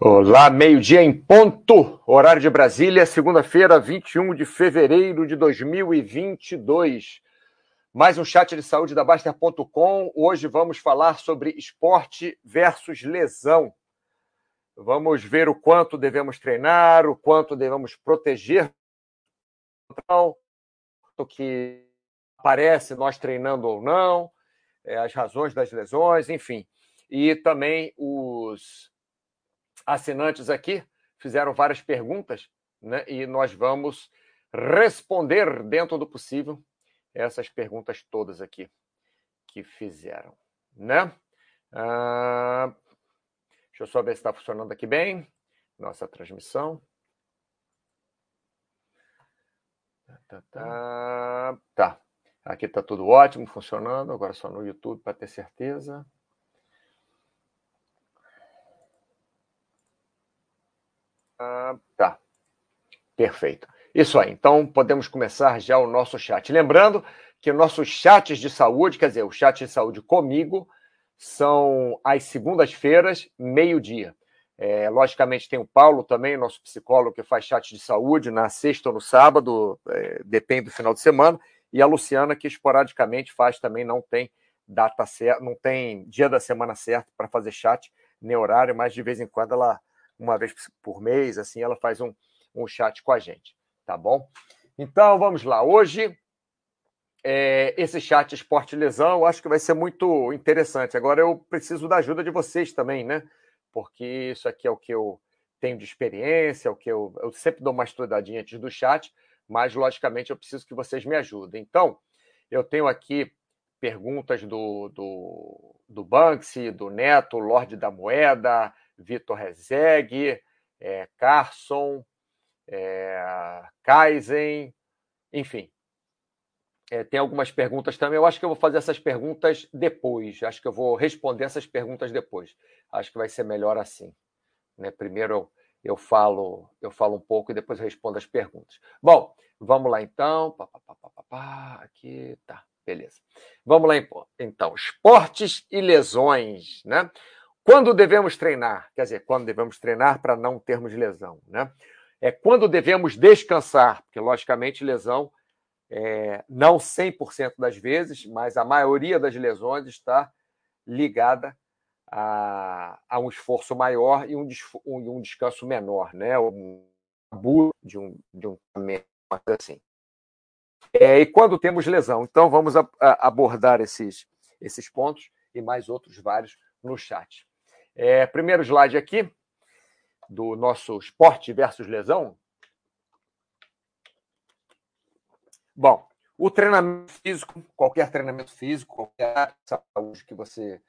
Olá, meio-dia em ponto, horário de Brasília, segunda-feira, 21 de fevereiro de 2022. Mais um chat de saúde da Baster.com. Hoje vamos falar sobre esporte versus lesão. Vamos ver o quanto devemos treinar, o quanto devemos proteger o que aparece nós treinando ou não, é, as razões das lesões, enfim. E também os assinantes aqui fizeram várias perguntas, né? E nós vamos responder dentro do possível essas perguntas todas aqui que fizeram, né? Ah, deixa eu só ver se está funcionando aqui bem nossa transmissão. Tá, tá, tá. Aqui está tudo ótimo, funcionando. Agora só no YouTube para ter certeza. Ah, tá. Perfeito. Isso aí. Então, podemos começar já o nosso chat. Lembrando que nossos chats de saúde, quer dizer, o chat de saúde comigo, são às segundas-feiras, meio-dia. É, logicamente, tem o Paulo também, nosso psicólogo, que faz chat de saúde na sexta ou no sábado, é, depende do final de semana, e a Luciana, que esporadicamente faz também, não tem data certa, não tem dia da semana certa para fazer chat nem horário, mas de vez em quando ela uma vez por mês, assim, ela faz um, um chat com a gente, tá bom? Então, vamos lá. Hoje, é, esse chat Esporte Lesão, eu acho que vai ser muito interessante. Agora, eu preciso da ajuda de vocês também, né? Porque isso aqui é o que eu tenho de experiência, é o que eu, eu sempre dou uma estudadinha antes do chat, mas, logicamente, eu preciso que vocês me ajudem. Então, eu tenho aqui perguntas do, do, do Banksy, do Neto, Lorde da Moeda, Vitor Rezeg, é, Carson, é, Kaizen, enfim. É, tem algumas perguntas também. Eu acho que eu vou fazer essas perguntas depois. Acho que eu vou responder essas perguntas depois. Acho que vai ser melhor assim. Né? Primeiro eu, eu falo eu falo um pouco e depois respondo as perguntas. Bom, vamos lá então. Pá, pá, pá, aqui tá, beleza. Vamos lá então. Esportes e lesões, né? Quando devemos treinar? Quer dizer, quando devemos treinar para não termos lesão, né? É quando devemos descansar, porque, logicamente, lesão, é, não 100% das vezes, mas a maioria das lesões está ligada a, a um esforço maior e um, um, um descanso menor, né? Um abuso de um, de um assim. É, e quando temos lesão? Então, vamos a, a abordar esses, esses pontos e mais outros vários no chat. É, primeiro slide aqui, do nosso esporte versus lesão. Bom, o treinamento físico, qualquer treinamento físico, qualquer saúde que você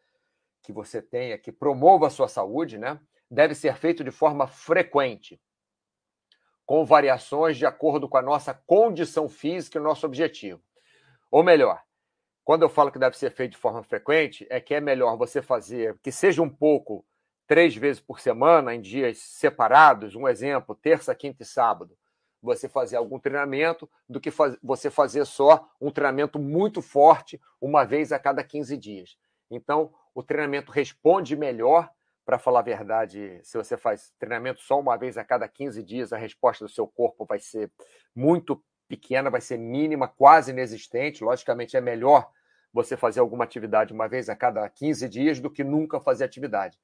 que você tenha, que promova a sua saúde, né, deve ser feito de forma frequente, com variações de acordo com a nossa condição física e o nosso objetivo. Ou melhor, quando eu falo que deve ser feito de forma frequente, é que é melhor você fazer, que seja um pouco, três vezes por semana, em dias separados, um exemplo, terça, quinta e sábado, você fazer algum treinamento, do que faz, você fazer só um treinamento muito forte, uma vez a cada 15 dias. Então, o treinamento responde melhor, para falar a verdade, se você faz treinamento só uma vez a cada 15 dias, a resposta do seu corpo vai ser muito pequena, vai ser mínima, quase inexistente. Logicamente, é melhor você fazer alguma atividade uma vez a cada 15 dias do que nunca fazer atividade.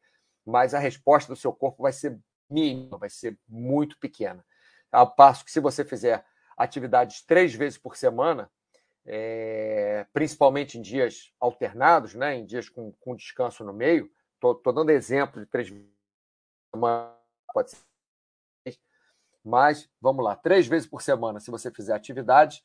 Mas a resposta do seu corpo vai ser mínima, vai ser muito pequena. Ao passo que, se você fizer atividades três vezes por semana, é, principalmente em dias alternados, né, em dias com, com descanso no meio, estou dando exemplo de três vezes por semana, pode ser. Mas, vamos lá, três vezes por semana, se você fizer atividades,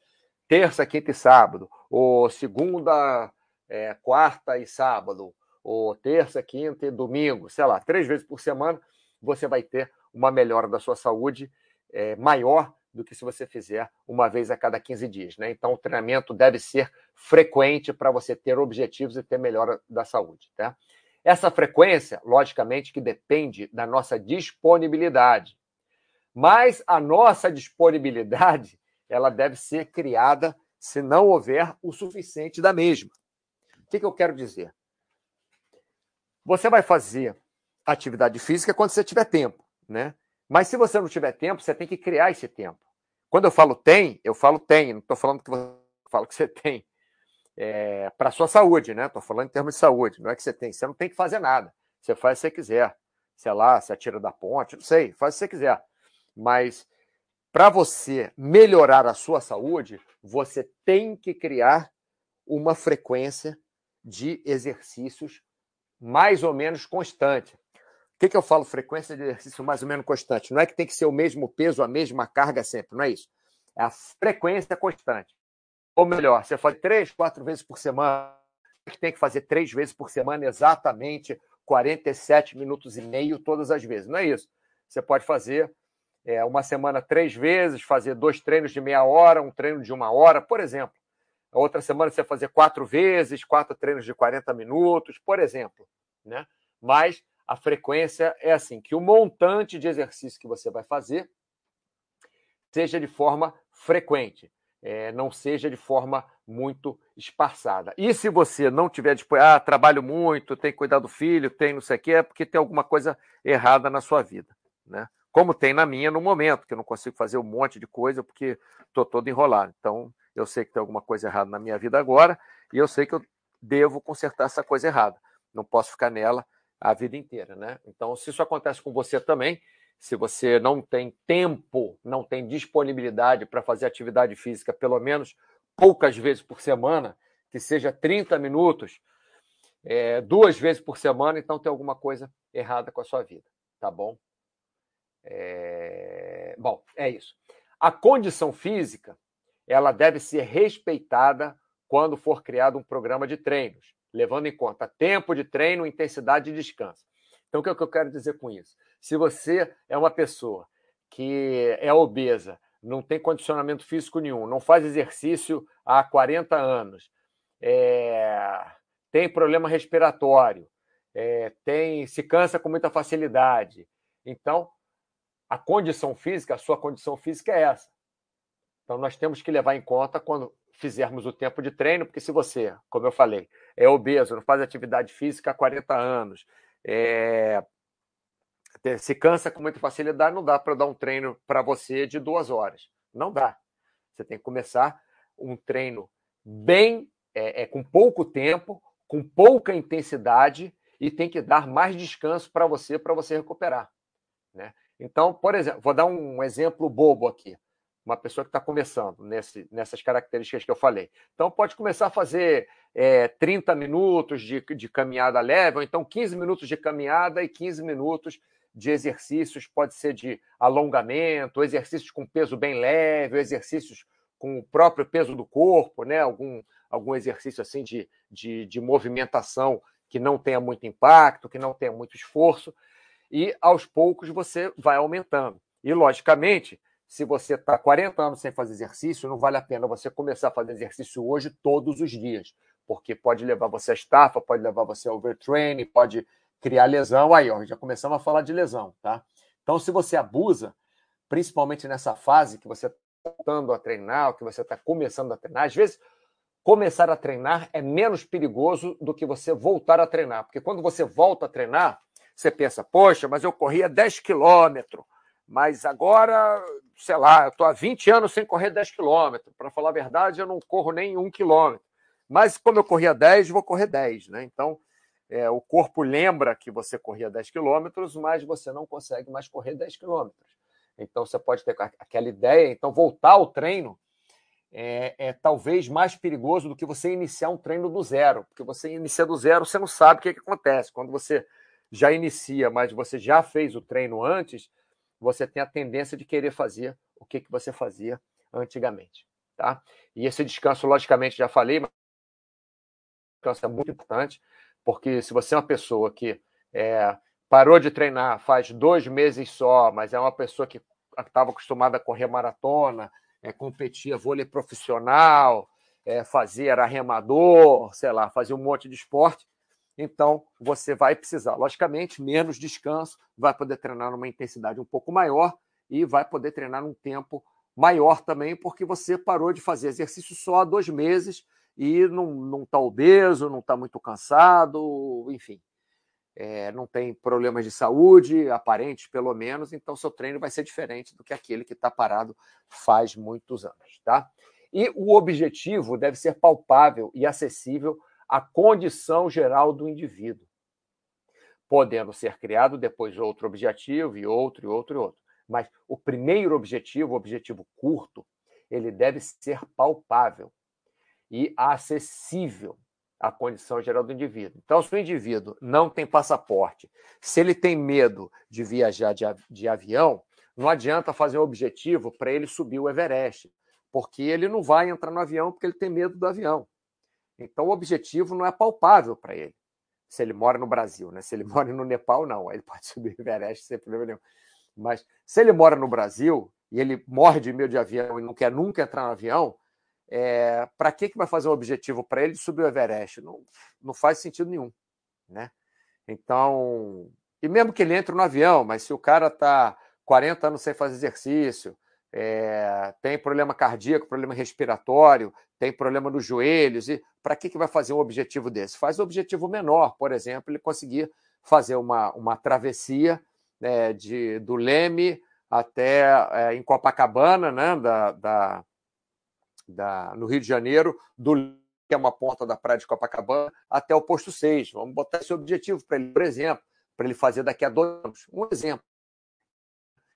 terça, quinta e sábado, ou segunda, é, quarta e sábado, ou terça, quinta e domingo, sei lá, três vezes por semana, você vai ter uma melhora da sua saúde é, maior do que se você fizer uma vez a cada 15 dias. Né? Então, o treinamento deve ser frequente para você ter objetivos e ter melhora da saúde. Tá? Essa frequência, logicamente, que depende da nossa disponibilidade. Mas a nossa disponibilidade ela deve ser criada se não houver o suficiente da mesma. O que, que eu quero dizer? Você vai fazer atividade física quando você tiver tempo, né? Mas se você não tiver tempo, você tem que criar esse tempo. Quando eu falo tem, eu falo tem, não estou falando que você fala que você tem. É, para sua saúde, né? Estou falando em termos de saúde, não é que você tem. Você não tem que fazer nada. Você faz se você quiser. Sei lá, se atira da ponte, não sei, faz se você quiser. Mas para você melhorar a sua saúde, você tem que criar uma frequência de exercícios mais ou menos constante. O que, que eu falo frequência de exercício mais ou menos constante? Não é que tem que ser o mesmo peso, a mesma carga sempre, não é isso. É a frequência constante. Ou melhor, você faz três, quatro vezes por semana, que tem que fazer três vezes por semana exatamente 47 minutos e meio todas as vezes. Não é isso. Você pode fazer é, uma semana três vezes, fazer dois treinos de meia hora, um treino de uma hora, por exemplo. Outra semana você fazer quatro vezes, quatro treinos de 40 minutos, por exemplo. Né? Mas a frequência é assim, que o montante de exercício que você vai fazer seja de forma frequente, é, não seja de forma muito espaçada. E se você não tiver disponível, ah, trabalho muito, tem que cuidar do filho, tem não sei o quê, é porque tem alguma coisa errada na sua vida. Né? Como tem na minha no momento, que eu não consigo fazer um monte de coisa porque estou todo enrolado. Então, eu sei que tem alguma coisa errada na minha vida agora e eu sei que eu devo consertar essa coisa errada. Não posso ficar nela a vida inteira, né? Então, se isso acontece com você também, se você não tem tempo, não tem disponibilidade para fazer atividade física, pelo menos poucas vezes por semana, que seja 30 minutos, é, duas vezes por semana, então tem alguma coisa errada com a sua vida, tá bom? É... Bom, é isso. A condição física ela deve ser respeitada quando for criado um programa de treinos, levando em conta tempo de treino, intensidade e descanso. Então, o que, é que eu quero dizer com isso? Se você é uma pessoa que é obesa, não tem condicionamento físico nenhum, não faz exercício há 40 anos, é... tem problema respiratório, é... tem se cansa com muita facilidade, então a condição física, a sua condição física é essa. Então, nós temos que levar em conta quando fizermos o tempo de treino, porque se você, como eu falei, é obeso, não faz atividade física há 40 anos, é... se cansa com muita facilidade, não dá para dar um treino para você de duas horas. Não dá. Você tem que começar um treino bem, é, é com pouco tempo, com pouca intensidade e tem que dar mais descanso para você, para você recuperar. Né? Então, por exemplo, vou dar um exemplo bobo aqui. Uma pessoa que está começando nesse, nessas características que eu falei. Então, pode começar a fazer é, 30 minutos de, de caminhada leve, ou então 15 minutos de caminhada e 15 minutos de exercícios, pode ser de alongamento, exercícios com peso bem leve, exercícios com o próprio peso do corpo, né? algum, algum exercício assim de, de, de movimentação que não tenha muito impacto, que não tenha muito esforço e aos poucos você vai aumentando. E, logicamente, se você está 40 anos sem fazer exercício, não vale a pena você começar a fazer exercício hoje todos os dias, porque pode levar você a estafa, pode levar você a overtraining, pode criar lesão. Aí, ó, já começamos a falar de lesão, tá? Então, se você abusa, principalmente nessa fase que você está voltando a treinar, que você está começando a treinar, às vezes começar a treinar é menos perigoso do que você voltar a treinar, porque quando você volta a treinar, você pensa, poxa, mas eu corria 10 quilômetros, mas agora, sei lá, eu estou há 20 anos sem correr 10 quilômetros. Para falar a verdade, eu não corro nem um quilômetro. Mas como eu corria 10, vou correr 10. Né? Então, é, o corpo lembra que você corria 10 quilômetros, mas você não consegue mais correr 10 quilômetros. Então, você pode ter aquela ideia. Então, voltar ao treino é, é, talvez mais perigoso do que você iniciar um treino do zero. Porque você inicia do zero, você não sabe o que, que acontece. Quando você já inicia, mas você já fez o treino antes, você tem a tendência de querer fazer o que, que você fazia antigamente. Tá? E esse descanso, logicamente, já falei, mas descanso é muito importante, porque se você é uma pessoa que é, parou de treinar faz dois meses só, mas é uma pessoa que estava acostumada a correr maratona, é, competia vôlei profissional, é, fazia, era remador, sei lá, fazia um monte de esporte, então você vai precisar, logicamente, menos descanso, vai poder treinar numa intensidade um pouco maior e vai poder treinar num tempo maior também, porque você parou de fazer exercício só há dois meses e não está obeso, não está muito cansado, enfim. é, não tem problemas de saúde, aparentes pelo menos, então seu treino vai ser diferente do que aquele que está parado faz muitos anos, tá? E o objetivo deve ser palpável e acessível à condição geral do indivíduo, podendo ser criado depois outro objetivo e outro e outro e outro. Mas o primeiro objetivo, o objetivo curto, ele deve ser palpável e acessível à condição geral do indivíduo. Então, se o indivíduo não tem passaporte, se ele tem medo de viajar de avião, não adianta fazer um objetivo para ele subir o Everest, porque ele não vai entrar no avião porque ele tem medo do avião. Então, o objetivo não é palpável para ele. Se ele mora no Brasil, né? Se ele mora no Nepal, não. Ele pode subir o Everest sem problema nenhum. Mas se ele mora no Brasil e ele morre de medo de avião e não quer nunca entrar no avião, é, para que, que vai fazer um objetivo para ele subir o Everest? Não, não faz sentido nenhum. Né? Então, e mesmo que ele entre no avião, mas se o cara está 40 anos sem fazer exercício, é, tem problema cardíaco, problema respiratório, tem problema nos joelhos, e para que, que vai fazer um objetivo desse? Faz um objetivo menor, por exemplo, ele conseguir fazer uma, uma travessia né, de, do Leme até é, em Copacabana, né, da, da, da, no Rio de Janeiro, do que é uma ponta da praia de Copacabana, até o posto 6. Vamos botar esse objetivo para ele, por exemplo, para ele fazer daqui a dois anos. Um exemplo.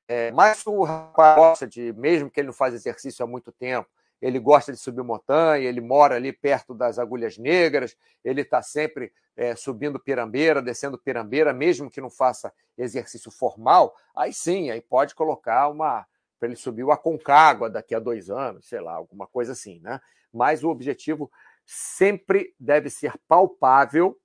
É, mas o rapaz gosta de, mesmo que ele não faz exercício há muito tempo, ele gosta de subir montanha, ele mora ali perto das agulhas negras, ele está sempre é, subindo pirambeira, descendo pirambeira, mesmo que não faça exercício formal, aí sim, aí pode colocar uma. para ele subir o Aconcagua daqui a dois anos, sei lá, alguma coisa assim, né? Mas o objetivo sempre deve ser palpável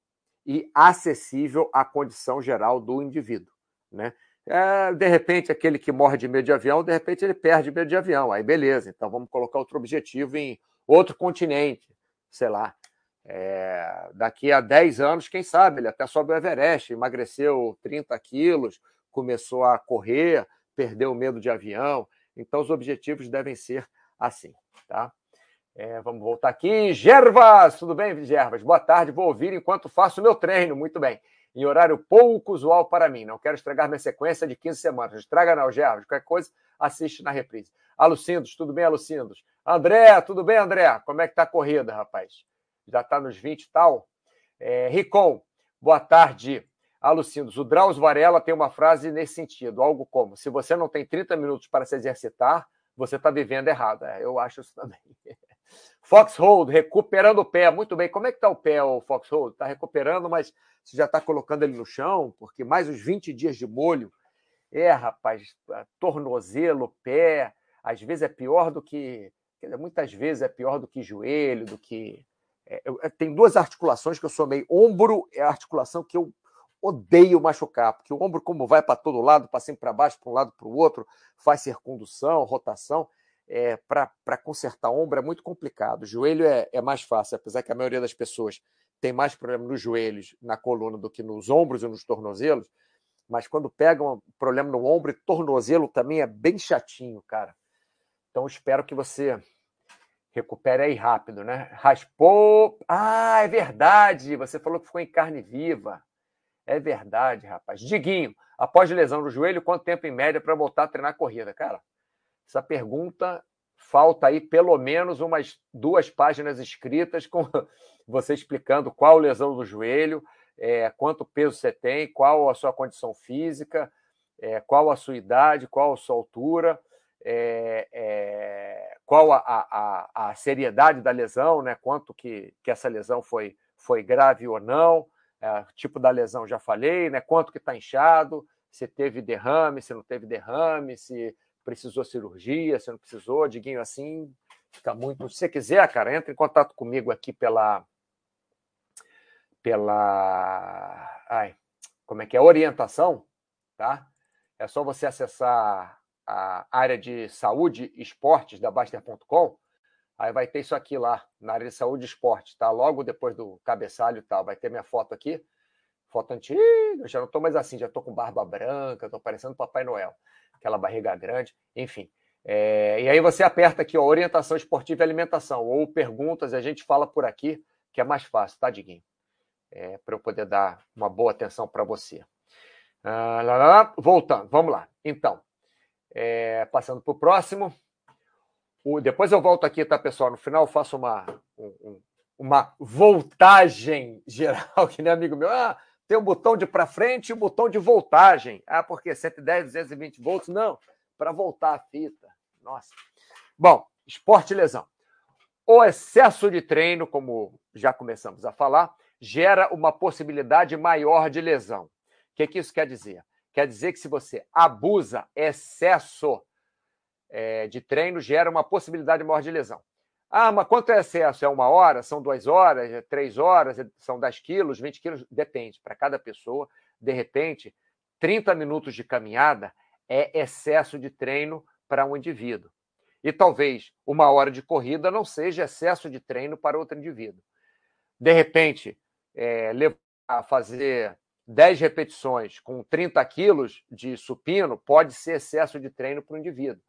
e acessível à condição geral do indivíduo, né? É, de repente, aquele que morre de medo de avião, de repente ele perde medo de avião. Aí, beleza. Então, vamos colocar outro objetivo em outro continente, sei lá. É, daqui a 10 anos, quem sabe, ele até sobe o Everest, emagreceu 30 quilos, começou a correr, perdeu o medo de avião. Então, os objetivos devem ser assim, tá? É, vamos voltar aqui. Gervas, tudo bem, Gervas? Boa tarde, vou ouvir enquanto faço o meu treino. Muito bem em horário pouco usual para mim. Não quero estragar minha sequência de 15 semanas. Estraga não, Gervas. Qualquer coisa, assiste na reprise. Alucindos, tudo bem, Alucindos? André, tudo bem, André? Como é que tá a corrida, rapaz? Já está nos 20 e tal? É, Ricom, boa tarde. Alucindos, o Drauzio Varela tem uma frase nesse sentido, algo como, se você não tem 30 minutos para se exercitar, você está vivendo errado. É, eu acho isso também. Foxhold, recuperando o pé. Muito bem. Como é que está o pé, o Foxhold? Está recuperando, mas você já está colocando ele no chão, porque mais uns 20 dias de molho. É, rapaz, tornozelo, pé, às vezes é pior do que. Muitas vezes é pior do que joelho, do que. É, eu, é, tem duas articulações que eu sou meio. Ombro é a articulação que eu odeio machucar, porque o ombro, como vai para todo lado, para cima para baixo, para um lado para o outro, faz circundução, rotação é, para consertar ombro é muito complicado. O joelho é, é mais fácil, apesar que a maioria das pessoas tem mais problema nos joelhos, na coluna, do que nos ombros e nos tornozelos. Mas quando pega um problema no ombro e tornozelo também é bem chatinho, cara. Então espero que você recupere aí rápido, né? Raspou. Ah, é verdade! Você falou que ficou em carne viva. É verdade, rapaz. Diguinho, após lesão no joelho, quanto tempo em média para voltar a treinar corrida? Cara, essa pergunta falta aí pelo menos umas duas páginas escritas com você explicando qual lesão do joelho, é, quanto peso você tem, qual a sua condição física, é, qual a sua idade, qual a sua altura, é, é qual a, a, a, seriedade da lesão, né? quanto que, que essa lesão foi, foi grave ou não, é, tipo da lesão já falei, né? quanto que está inchado, se teve derrame, se não teve derrame, se precisou cirurgia, se não precisou, Diguinho, assim, fica muito. Se você quiser, cara, entre em contato comigo aqui pela. pela. Ai, como é que é? Orientação, tá? É só você acessar a área de saúde e esportes da Baster.com. Aí vai ter isso aqui lá, na área de saúde e esporte, tá? Logo depois do cabeçalho e tal. Vai ter minha foto aqui. Foto antiga, já não estou mais assim, já estou com barba branca, estou parecendo Papai Noel aquela barriga grande, enfim. É, e aí você aperta aqui, ó, orientação esportiva e alimentação, ou perguntas, a gente fala por aqui, que é mais fácil, tá, Diguinho? é, para eu poder dar uma boa atenção para você. Ah, lá, lá, voltando, vamos lá. Então, é, passando para o próximo. Depois eu volto aqui, tá, pessoal? No final eu faço uma, um, uma voltagem geral, que nem amigo meu. Ah, tem o botão de para frente e o botão de voltagem. Ah, porque 110, 220 volts? Não, para voltar a fita. Nossa. Bom, esporte e lesão. O excesso de treino, como já começamos a falar, gera uma possibilidade maior de lesão. O que, que isso quer dizer? Quer dizer que se você abusa, excesso é, de treino gera uma possibilidade maior de lesão. Ah, mas quanto é excesso? É uma hora? São duas horas? É três horas? São 10 quilos? 20 quilos? Depende. Para cada pessoa, de repente, 30 minutos de caminhada é excesso de treino para um indivíduo. E talvez uma hora de corrida não seja excesso de treino para outro indivíduo. De repente, é, levar a fazer 10 repetições com 30 quilos de supino pode ser excesso de treino para o indivíduo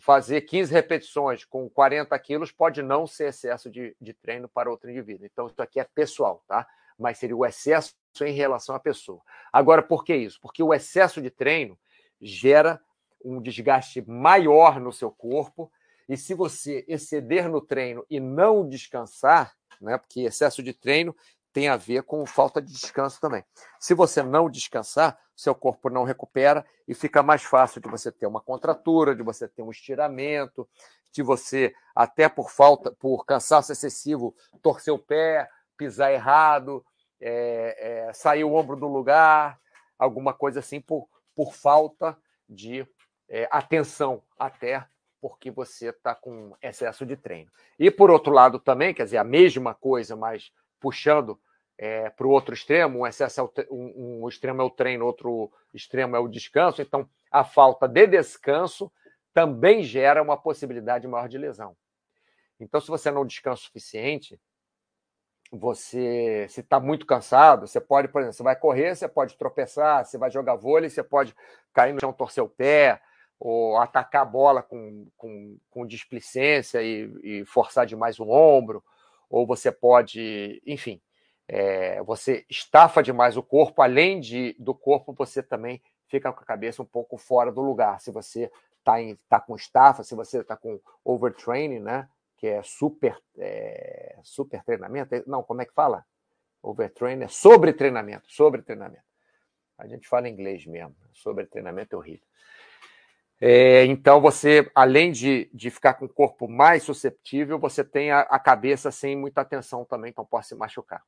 fazer 15 repetições com 40 quilos pode não ser excesso de, de treino para outro indivíduo. Então, isso aqui é pessoal, tá? Mas seria o excesso em relação à pessoa. Agora, por que isso? Porque o excesso de treino gera um desgaste maior no seu corpo. E se você exceder no treino e não descansar, né? Porque excesso de treino tem a ver com falta de descanso também. Se você não descansar, seu corpo não recupera e fica mais fácil de você ter uma contratura, de você ter um estiramento, de você, até por falta, por cansaço excessivo, torcer o pé, pisar errado, é, é, sair o ombro do lugar, alguma coisa assim, por, por falta de é, atenção, até porque você está com excesso de treino. E por outro lado também, quer dizer, a mesma coisa, mas puxando é, para o outro extremo, um, excesso é o, um, um extremo é o treino, outro extremo é o descanso. Então, a falta de descanso também gera uma possibilidade maior de lesão. Então, se você não descansa o suficiente, você, se está muito cansado, você pode, por exemplo, você vai correr, você pode tropeçar, você vai jogar vôlei, você pode cair no chão, torcer o pé, ou atacar a bola com, com, com displicência e, e forçar demais o ombro, ou você pode, enfim, é, você estafa demais o corpo, além de, do corpo, você também fica com a cabeça um pouco fora do lugar. Se você está tá com estafa, se você está com overtraining, né? Que é super, é, super treinamento. Não, como é que fala? Overtraining é sobre treinamento, sobre treinamento. A gente fala inglês mesmo, sobre treinamento é horrível. É, então, você, além de, de ficar com o corpo mais susceptível, você tem a, a cabeça sem muita atenção também, então pode se machucar.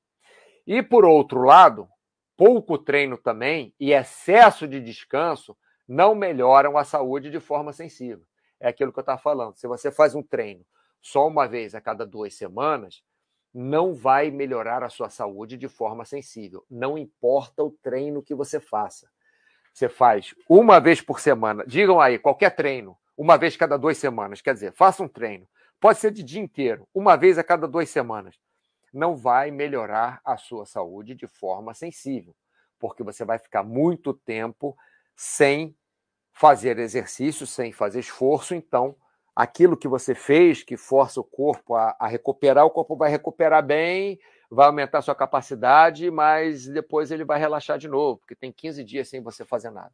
E, por outro lado, pouco treino também e excesso de descanso não melhoram a saúde de forma sensível. É aquilo que eu estava falando. Se você faz um treino só uma vez a cada duas semanas, não vai melhorar a sua saúde de forma sensível. Não importa o treino que você faça você faz uma vez por semana, digam aí, qualquer treino, uma vez cada duas semanas, quer dizer, faça um treino, pode ser de dia inteiro, uma vez a cada duas semanas, não vai melhorar a sua saúde de forma sensível, porque você vai ficar muito tempo sem fazer exercício, sem fazer esforço, então aquilo que você fez, que força o corpo a, a recuperar, o corpo vai recuperar bem, vai aumentar sua capacidade, mas depois ele vai relaxar de novo, porque tem 15 dias sem você fazer nada.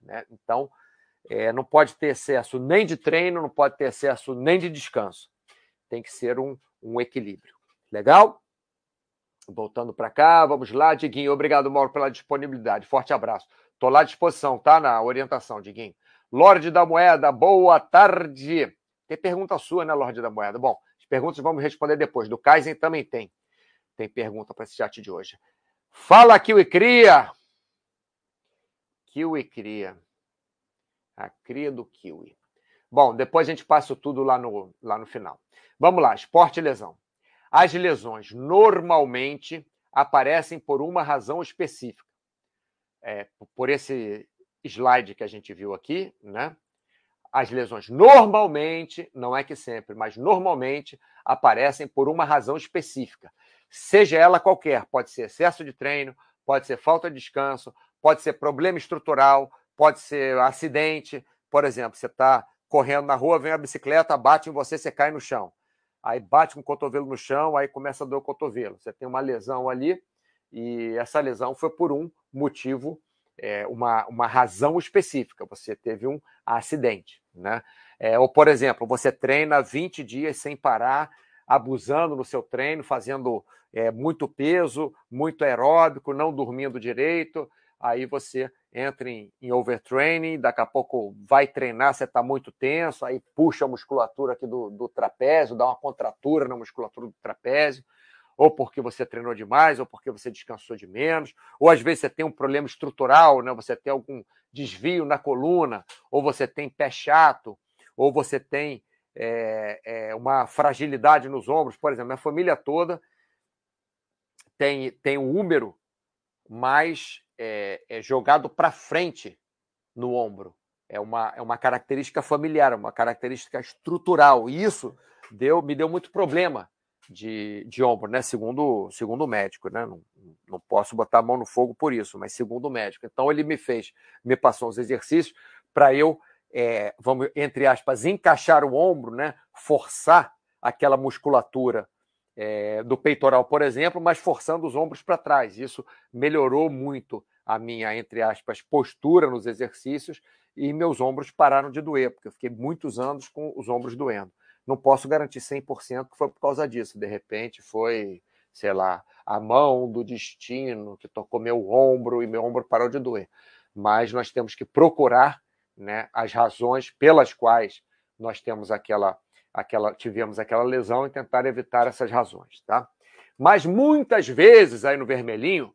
Né? Então, é, não pode ter excesso nem de treino, não pode ter excesso nem de descanso. Tem que ser um, um equilíbrio. Legal? Voltando para cá, vamos lá, Diguinho. Obrigado, Mauro, pela disponibilidade. Forte abraço. Estou lá à disposição, tá? Na orientação, Diguinho. Lorde da Moeda, boa tarde. Tem pergunta sua, né, Lorde da Moeda? Bom, as perguntas vamos responder depois. Do Kaizen também tem tem pergunta para esse chat de hoje. Fala, Kiwi Cria! Kiwi Cria. A cria do Kiwi. Bom, depois a gente passa tudo lá no, lá no final. Vamos lá, esporte e lesão. As lesões normalmente aparecem por uma razão específica. É, por esse slide que a gente viu aqui, né? As lesões normalmente, não é que sempre, mas normalmente aparecem por uma razão específica seja ela qualquer. Pode ser excesso de treino, pode ser falta de descanso, pode ser problema estrutural, pode ser acidente. Por exemplo, você está correndo na rua, vem a bicicleta, bate em você, você cai no chão. Aí bate com o cotovelo no chão, aí começa a doer o cotovelo. Você tem uma lesão ali e essa lesão foi por um motivo, é, uma, uma razão específica. Você teve um acidente, né? É, ou, por exemplo, você treina 20 dias sem parar, abusando no seu treino, fazendo é, muito peso, muito aeróbico, não dormindo direito. Aí você entra em, overtraining, daqui a pouco vai treinar, você está muito tenso, aí puxa a musculatura aqui do, do trapézio, dá uma contratura na musculatura do trapézio ou porque você treinou demais, ou porque você descansou de menos, ou às vezes você tem um problema estrutural, né? você tem algum desvio na coluna, ou você tem pé chato, ou você tem é, é, uma fragilidade nos ombros. Por exemplo, minha família toda tem, tem o úmero mais é, é jogado para frente no ombro. É uma, é uma característica familiar, uma característica estrutural. E isso deu, me deu muito problema de, de ombro, né? Segundo, segundo o médico, né? Não, não posso botar a mão no fogo por isso, mas segundo o médico. Então ele me fez, me passou os exercícios para eu, é, vamos, entre aspas, encaixar o ombro, né? Forçar aquela musculatura é, do peitoral, por exemplo, mas forçando os ombros para trás. Isso melhorou muito a minha, entre aspas, postura nos exercícios e meus ombros pararam de doer, porque eu fiquei muitos anos com os ombros doendo não posso garantir 100% que foi por causa disso. De repente foi, sei lá, a mão do destino que tocou meu ombro e meu ombro parou de doer. Mas nós temos que procurar né, as razões pelas quais nós temos aquela, aquela, tivemos aquela lesão e tentar evitar essas razões, tá? Mas muitas vezes aí no vermelhinho,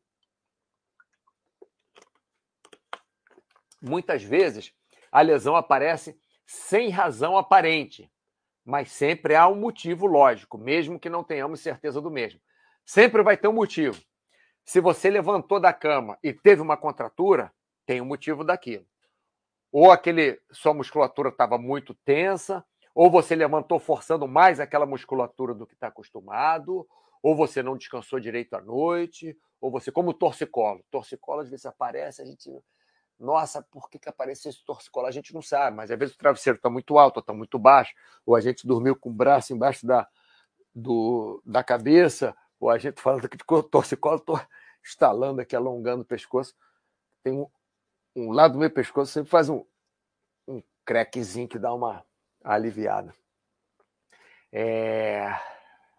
muitas vezes a lesão aparece sem razão aparente mas sempre há um motivo lógico, mesmo que não tenhamos certeza do mesmo. Sempre vai ter um motivo. Se você levantou da cama e teve uma contratura, tem um motivo daquilo. Ou aquele sua musculatura estava muito tensa, ou você levantou forçando mais aquela musculatura do que está acostumado, ou você não descansou direito à noite, ou você, como torcicolo. Torcicolo às vezes aparece, a gente nossa, por que, que apareceu esse torcicolo? A gente não sabe, mas às vezes o travesseiro está muito alto, está muito baixo, ou a gente dormiu com o braço embaixo da, do, da cabeça, ou a gente falando aqui de torcicolo, estou estalando aqui, alongando o pescoço. Tem um, um lado do meu pescoço sempre faz um, um crequezinho que dá uma aliviada. É...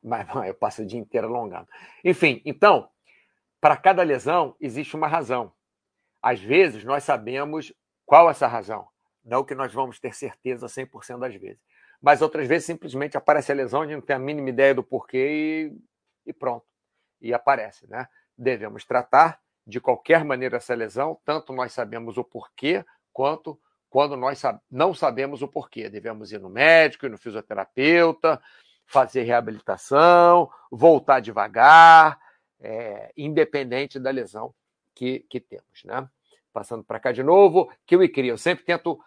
Mas não, eu passo o dia inteiro alongando. Enfim, então, para cada lesão existe uma razão. Às vezes, nós sabemos qual essa razão. Não que nós vamos ter certeza 100% das vezes. Mas outras vezes, simplesmente aparece a lesão, a gente não tem a mínima ideia do porquê e, e pronto. E aparece, né? Devemos tratar de qualquer maneira essa lesão, tanto nós sabemos o porquê, quanto quando nós não sabemos o porquê. Devemos ir no médico, ir no fisioterapeuta, fazer reabilitação, voltar devagar, é, independente da lesão que, que temos, né? Passando para cá de novo, que eu queria. Eu sempre tento,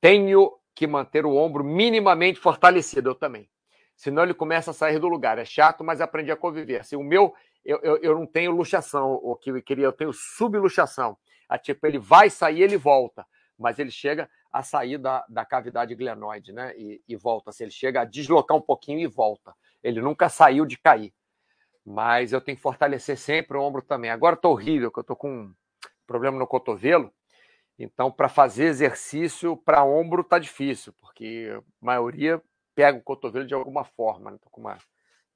tenho que manter o ombro minimamente fortalecido, eu também. Senão ele começa a sair do lugar. É chato, mas aprendi a conviver. Assim, o meu, eu, eu, eu não tenho luxação, o que eu queria, eu tenho subluxação. A, tipo, ele vai sair, ele volta, mas ele chega a sair da, da cavidade glenoide, né? E, e volta. Assim, ele chega a deslocar um pouquinho e volta. Ele nunca saiu de cair. Mas eu tenho que fortalecer sempre o ombro também. Agora estou horrível, que eu estou com problema no cotovelo. Então, para fazer exercício para ombro tá difícil, porque a maioria pega o cotovelo de alguma forma. Né? com uma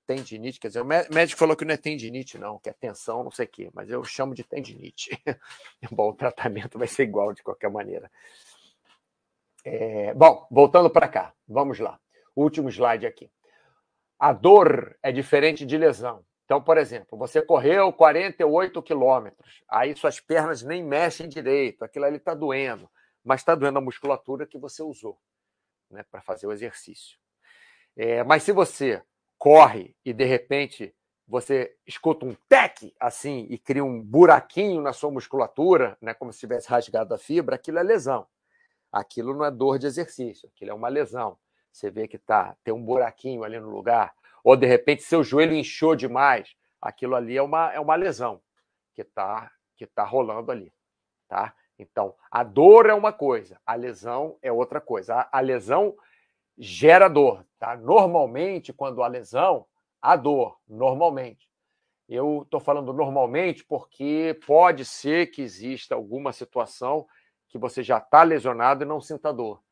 tendinite, quer dizer, o médico falou que não é tendinite, não, que é tensão, não sei o quê, mas eu chamo de tendinite. bom, o tratamento vai ser igual de qualquer maneira. É, bom, voltando para cá, vamos lá. último slide aqui. A dor é diferente de lesão. Então, por exemplo, você correu 48 quilômetros, aí suas pernas nem mexem direito, aquilo ali está doendo, mas está doendo a musculatura que você usou né, para fazer o exercício. É, mas se você corre e de repente você escuta um tec assim e cria um buraquinho na sua musculatura, né, como se tivesse rasgado a fibra, aquilo é lesão. Aquilo não é dor de exercício, aquilo é uma lesão. Você vê que tá, tem um buraquinho ali no lugar ou de repente seu joelho inchou demais, aquilo ali é uma, é uma lesão que está que tá rolando ali, tá? Então, a dor é uma coisa, a lesão é outra coisa. A, a lesão gera dor, tá? Normalmente, quando há lesão, há dor, normalmente. Eu estou falando normalmente porque pode ser que exista alguma situação que você já está lesionado e não sinta dor.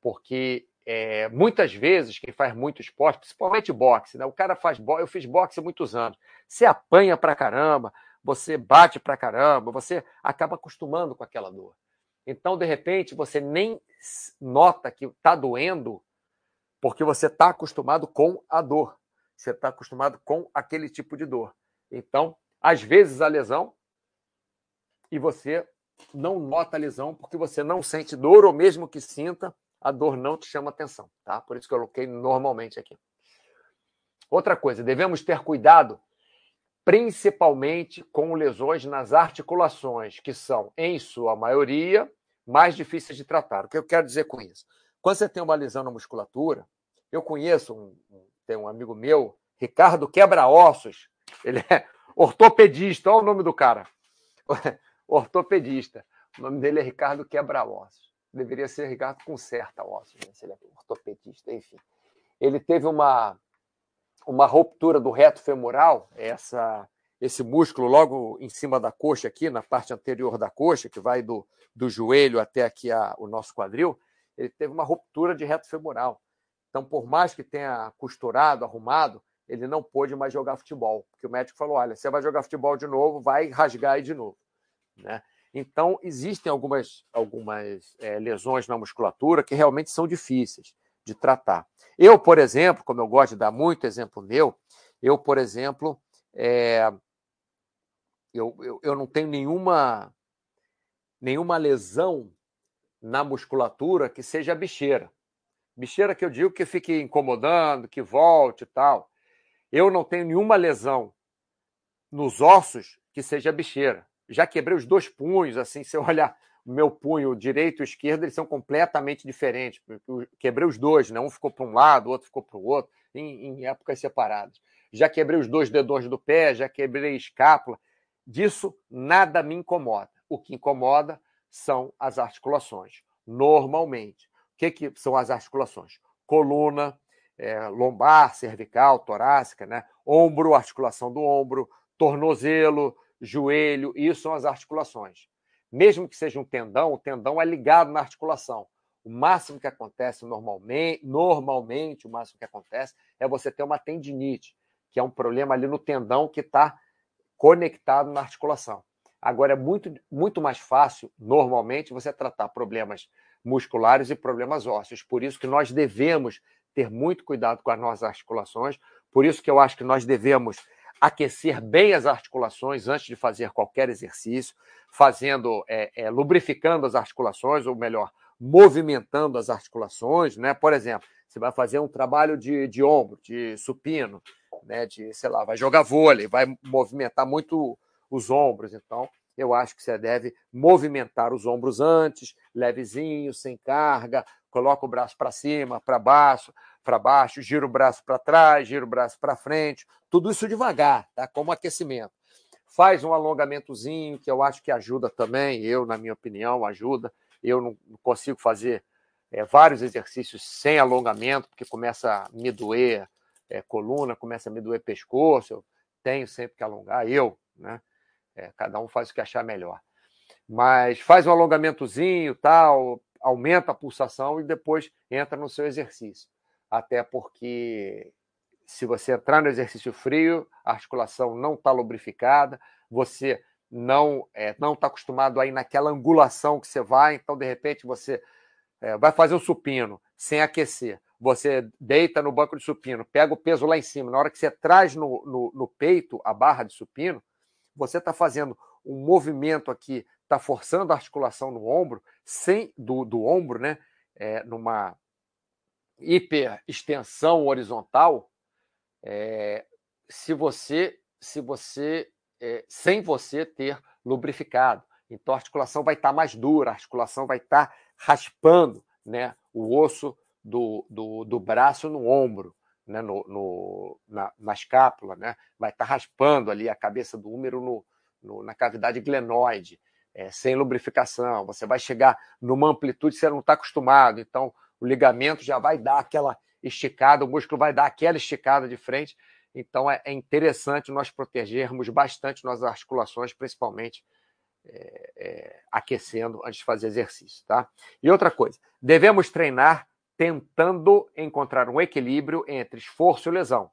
Porque é, muitas vezes, quem faz muito esporte, principalmente boxe, né? o cara faz boxe, eu fiz boxe há muitos anos, você apanha pra caramba, você bate pra caramba, você acaba acostumando com aquela dor. Então, de repente, você nem nota que está doendo, porque você está acostumado com a dor. Você está acostumado com aquele tipo de dor. Então, às vezes a lesão e você não nota a lesão porque você não sente dor, ou mesmo que sinta, a dor não te chama atenção, tá? Por isso que eu coloquei normalmente aqui. Outra coisa, devemos ter cuidado principalmente com lesões nas articulações, que são, em sua maioria, mais difíceis de tratar. O que eu quero dizer com isso? Quando você tem uma lesão na musculatura, eu conheço, um, tem um amigo meu, Ricardo Quebra-Ossos, ele é ortopedista, olha o nome do cara, ortopedista. O nome dele é Ricardo Quebra-Ossos. Deveria ser Ricardo Conserta Ossos, né? se ele é ortopedista, enfim. Ele teve uma, uma ruptura do reto femoral, essa, esse músculo logo em cima da coxa aqui, na parte anterior da coxa, que vai do, do joelho até aqui a, o nosso quadril, ele teve uma ruptura de reto femoral. Então, por mais que tenha costurado, arrumado, ele não pôde mais jogar futebol, porque o médico falou: olha, você vai jogar futebol de novo, vai rasgar aí de novo. Né? Então, existem algumas, algumas é, lesões na musculatura que realmente são difíceis de tratar. Eu, por exemplo, como eu gosto de dar muito exemplo meu, eu, por exemplo, é, eu, eu, eu não tenho nenhuma, nenhuma lesão na musculatura que seja bicheira. Bicheira que eu digo que fique incomodando, que volte e tal. Eu não tenho nenhuma lesão nos ossos que seja bicheira. Já quebrei os dois punhos, assim, se eu olhar o meu punho direito e esquerdo, eles são completamente diferentes. Quebrei os dois, né? Um ficou para um lado, o outro ficou para o outro, em, em épocas separadas. Já quebrei os dois dedões do pé, já quebrei escápula. Disso nada me incomoda. O que incomoda são as articulações, normalmente. O que, que são as articulações? Coluna, é, lombar, cervical, torácica, né? ombro, articulação do ombro, tornozelo, joelho, isso são as articulações. Mesmo que seja um tendão, o tendão é ligado na articulação. O máximo que acontece normalmente, normalmente, o máximo que acontece é você ter uma tendinite, que é um problema ali no tendão que está conectado na articulação. Agora, é muito, muito mais fácil, normalmente, você tratar problemas musculares e problemas ósseos. Por isso que nós devemos ter muito cuidado com as nossas articulações. Por isso que eu acho que nós devemos aquecer bem as articulações antes de fazer qualquer exercício, fazendo, é, é, lubrificando as articulações, ou melhor, movimentando as articulações, né? Por exemplo, você vai fazer um trabalho de, de ombro, de supino, né? De, sei lá, vai jogar vôlei, vai movimentar muito os ombros, então eu acho que você deve movimentar os ombros antes, levezinho, sem carga, coloca o braço para cima, para baixo, para baixo, gira o braço para trás, gira o braço para frente, tudo isso devagar, tá? Como aquecimento. Faz um alongamentozinho, que eu acho que ajuda também, eu, na minha opinião, ajuda. Eu não consigo fazer é, vários exercícios sem alongamento, porque começa a me doer é, coluna, começa a me doer pescoço, eu tenho sempre que alongar, eu, né? É, cada um faz o que achar melhor. Mas faz um alongamentozinho, tal, aumenta a pulsação e depois entra no seu exercício. Até porque se você entrar no exercício frio, a articulação não está lubrificada, você não é, não está acostumado aí naquela angulação que você vai, então de repente você é, vai fazer um supino sem aquecer. Você deita no banco de supino, pega o peso lá em cima. Na hora que você traz no, no, no peito a barra de supino, você está fazendo um movimento aqui, está forçando a articulação no ombro, sem do, do ombro, né? É, numa hiperextensão horizontal, é, se você, se você é, sem você ter lubrificado. Então a articulação vai estar tá mais dura, a articulação vai estar tá raspando né, o osso do, do, do braço no ombro né, no, no na, na, escápula, né, vai estar tá raspando ali a cabeça do húmero no, no, na cavidade glenoide, é, sem lubrificação. Você vai chegar numa amplitude que você não está acostumado, então o ligamento já vai dar aquela esticada, o músculo vai dar aquela esticada de frente, Então é, é interessante nós protegermos bastante nossas articulações, principalmente é, é, aquecendo antes de fazer exercício, tá? E outra coisa, devemos treinar tentando encontrar um equilíbrio entre esforço e lesão,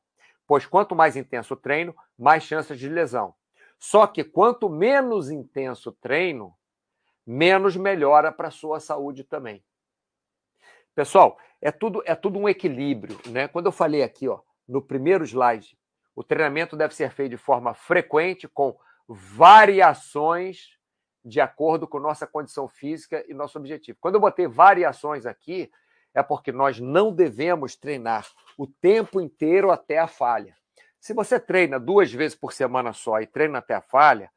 pois quanto mais intenso o treino, mais chances de lesão. Só que quanto menos intenso o treino, menos melhora para a sua saúde também. Pessoal, é tudo é tudo um equilíbrio, né? Quando eu falei aqui, ó, no primeiro slide, o treinamento deve ser feito de forma frequente com variações de acordo com nossa condição física e nosso objetivo. Quando eu botei variações aqui, é porque nós não devemos treinar o tempo inteiro até a falha. Se você treina duas vezes por semana só e treina até a falha,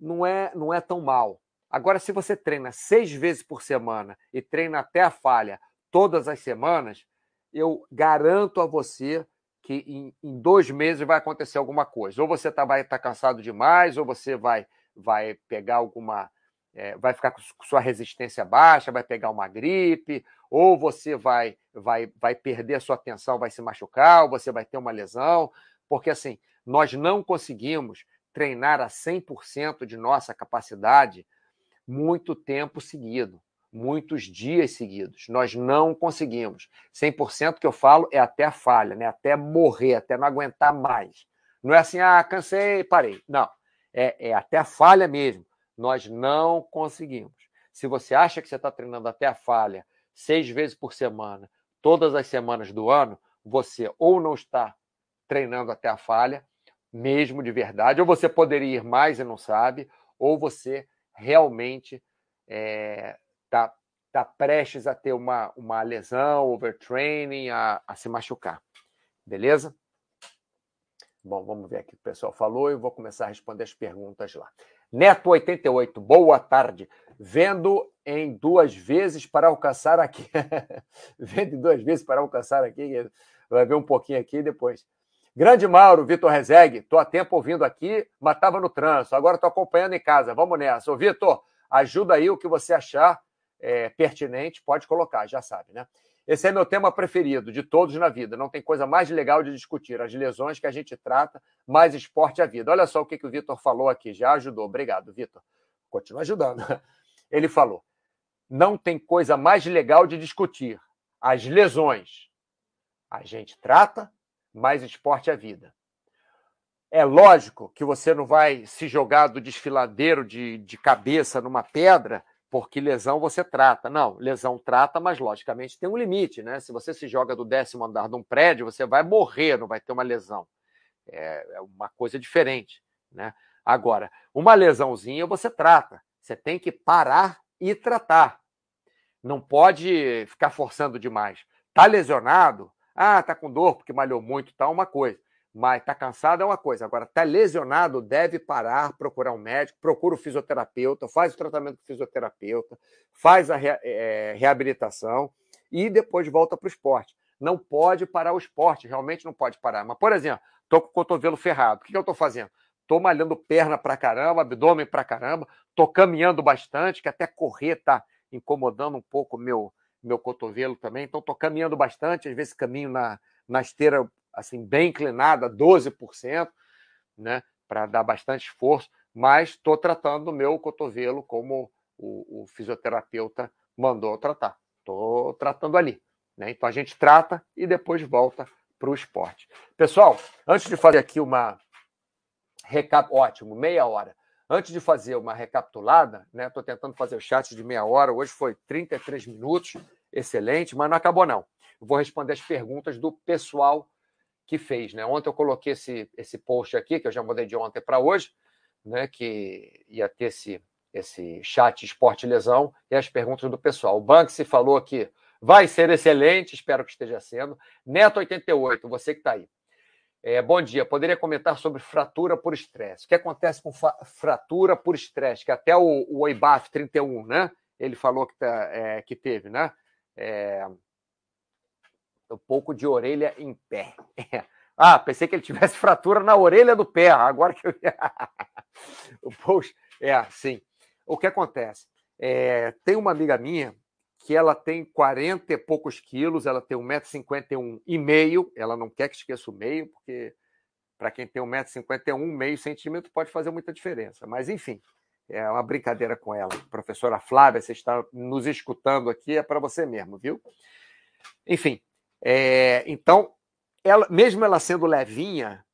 não é, não é tão mal. Agora, se você treina seis vezes por semana e treina até a falha todas as semanas, eu garanto a você que em, em dois meses vai acontecer alguma coisa. Ou você tá, vai estar tá cansado demais, ou você vai, vai pegar alguma. É, vai ficar com sua resistência baixa, vai pegar uma gripe, ou você vai, vai, vai perder a sua atenção, vai se machucar, ou você vai ter uma lesão, porque assim, nós não conseguimos treinar a 100% de nossa capacidade muito tempo seguido muitos dias seguidos. Nós não conseguimos. 100% que eu falo é até a falha, né? até morrer, até não aguentar mais. Não é assim, ah, cansei, parei. Não. É, é até a falha mesmo. Nós não conseguimos. Se você acha que você está treinando até a falha seis vezes por semana, todas as semanas do ano, você ou não está treinando até a falha, mesmo de verdade, ou você poderia ir mais e não sabe, ou você realmente é, está tá prestes a ter uma, uma lesão, overtraining, a, a se machucar. Beleza? Bom, vamos ver aqui o que o pessoal falou e vou começar a responder as perguntas lá. Neto88, boa tarde. Vendo em duas vezes para alcançar aqui. Vendo em duas vezes para alcançar aqui. Vai ver um pouquinho aqui depois. Grande Mauro, Vitor Rezegue, estou há tempo ouvindo aqui, mas estava no trânsito. Agora estou acompanhando em casa. Vamos nessa. Ô, Vitor, ajuda aí o que você achar é, pertinente, pode colocar, já sabe, né? Esse é meu tema preferido de todos na vida. Não tem coisa mais legal de discutir. As lesões que a gente trata, mais esporte a vida. Olha só o que, que o Vitor falou aqui. Já ajudou. Obrigado, Vitor. Continua ajudando. Ele falou: não tem coisa mais legal de discutir. As lesões. A gente trata, mais esporte a vida. É lógico que você não vai se jogar do desfiladeiro de, de cabeça numa pedra porque lesão você trata. Não, lesão trata, mas logicamente tem um limite, né? Se você se joga do décimo andar de um prédio, você vai morrer, não vai ter uma lesão. É, é uma coisa diferente, né? Agora, uma lesãozinha você trata. Você tem que parar e tratar. Não pode ficar forçando demais. Tá lesionado? Ah, tá com dor porque malhou muito, tá uma coisa mas está cansado é uma coisa. Agora, está lesionado, deve parar, procurar um médico, procura o fisioterapeuta, faz o tratamento com o fisioterapeuta, faz a é, reabilitação e depois volta para o esporte. Não pode parar o esporte, realmente não pode parar. Mas, por exemplo, estou com o cotovelo ferrado. O que, que eu estou fazendo? Estou malhando perna para caramba, abdômen para caramba, estou caminhando bastante, que até correr está incomodando um pouco meu meu cotovelo também. Então, estou caminhando bastante, às vezes caminho na, na esteira assim bem inclinada, 12%, né, para dar bastante esforço, mas estou tratando o meu cotovelo como o, o fisioterapeuta mandou tratar. Estou tratando ali. Né? Então a gente trata e depois volta para o esporte. Pessoal, antes de fazer aqui uma recap, ótimo, meia hora. Antes de fazer uma recapitulada, né? Estou tentando fazer o chat de meia hora. Hoje foi 33 minutos, excelente, mas não acabou não. vou responder as perguntas do pessoal que fez. Né? Ontem eu coloquei esse, esse post aqui, que eu já mudei de ontem para hoje, né? que ia ter esse, esse chat esporte lesão e as perguntas do pessoal. O Banksy falou que vai ser excelente, espero que esteja sendo. Neto88, você que está aí. É, bom dia, poderia comentar sobre fratura por estresse. O que acontece com fratura por estresse? Que até o, o EIBAF 31, né? Ele falou que, tá, é, que teve, né? É, um pouco de orelha em pé. Ah, pensei que ele tivesse fratura na orelha do pé. Agora que eu. Poxa, é, sim. O que acontece? É, tem uma amiga minha que ela tem 40 e poucos quilos, ela tem 1,51m e meio, ela não quer que esqueça o meio, porque Para quem tem 1,51m, meio centímetro pode fazer muita diferença. Mas, enfim, é uma brincadeira com ela. Professora Flávia, você está nos escutando aqui, é para você mesmo, viu? Enfim, é, então, ela, mesmo ela sendo levinha,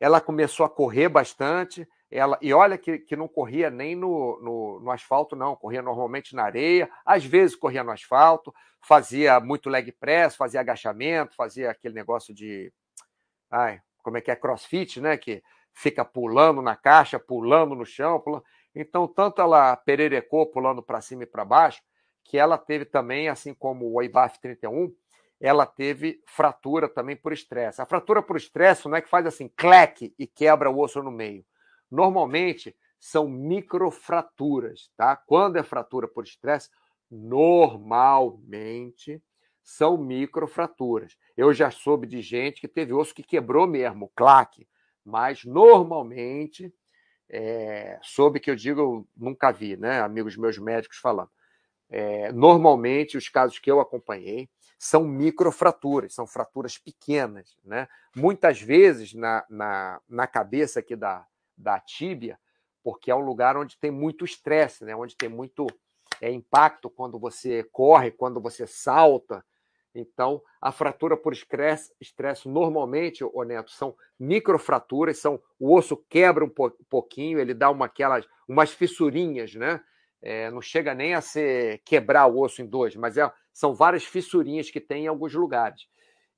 ela começou a correr bastante. Ela, e olha que, que não corria nem no, no, no, asfalto, não, corria normalmente na areia, às vezes corria no asfalto, fazia muito leg press, fazia agachamento, fazia aquele negócio de. Ai, como é que é? Crossfit, né? Que fica pulando na caixa, pulando no chão. Pulando. Então, tanto ela pererecou pulando para cima e para baixo, que ela teve também, assim como o IBAF 31, ela teve fratura também por estresse. A fratura por estresse não é que faz assim, cleque e quebra o osso no meio. Normalmente são microfraturas, tá? Quando é fratura por estresse, normalmente são microfraturas. Eu já soube de gente que teve osso que quebrou mesmo, claque, mas normalmente é, soube que eu digo, nunca vi, né? Amigos meus médicos falando. É, normalmente, os casos que eu acompanhei são microfraturas, são fraturas pequenas. Né? Muitas vezes na, na, na cabeça aqui da, da tíbia, porque é um lugar onde tem muito estresse, né? onde tem muito é, impacto quando você corre, quando você salta. Então, a fratura por estresse, estresse normalmente, ô Neto, são microfraturas, são o osso quebra um pouquinho, ele dá uma, aquelas, umas fissurinhas, né? É, não chega nem a ser quebrar o osso em dois, mas é, são várias fissurinhas que tem em alguns lugares.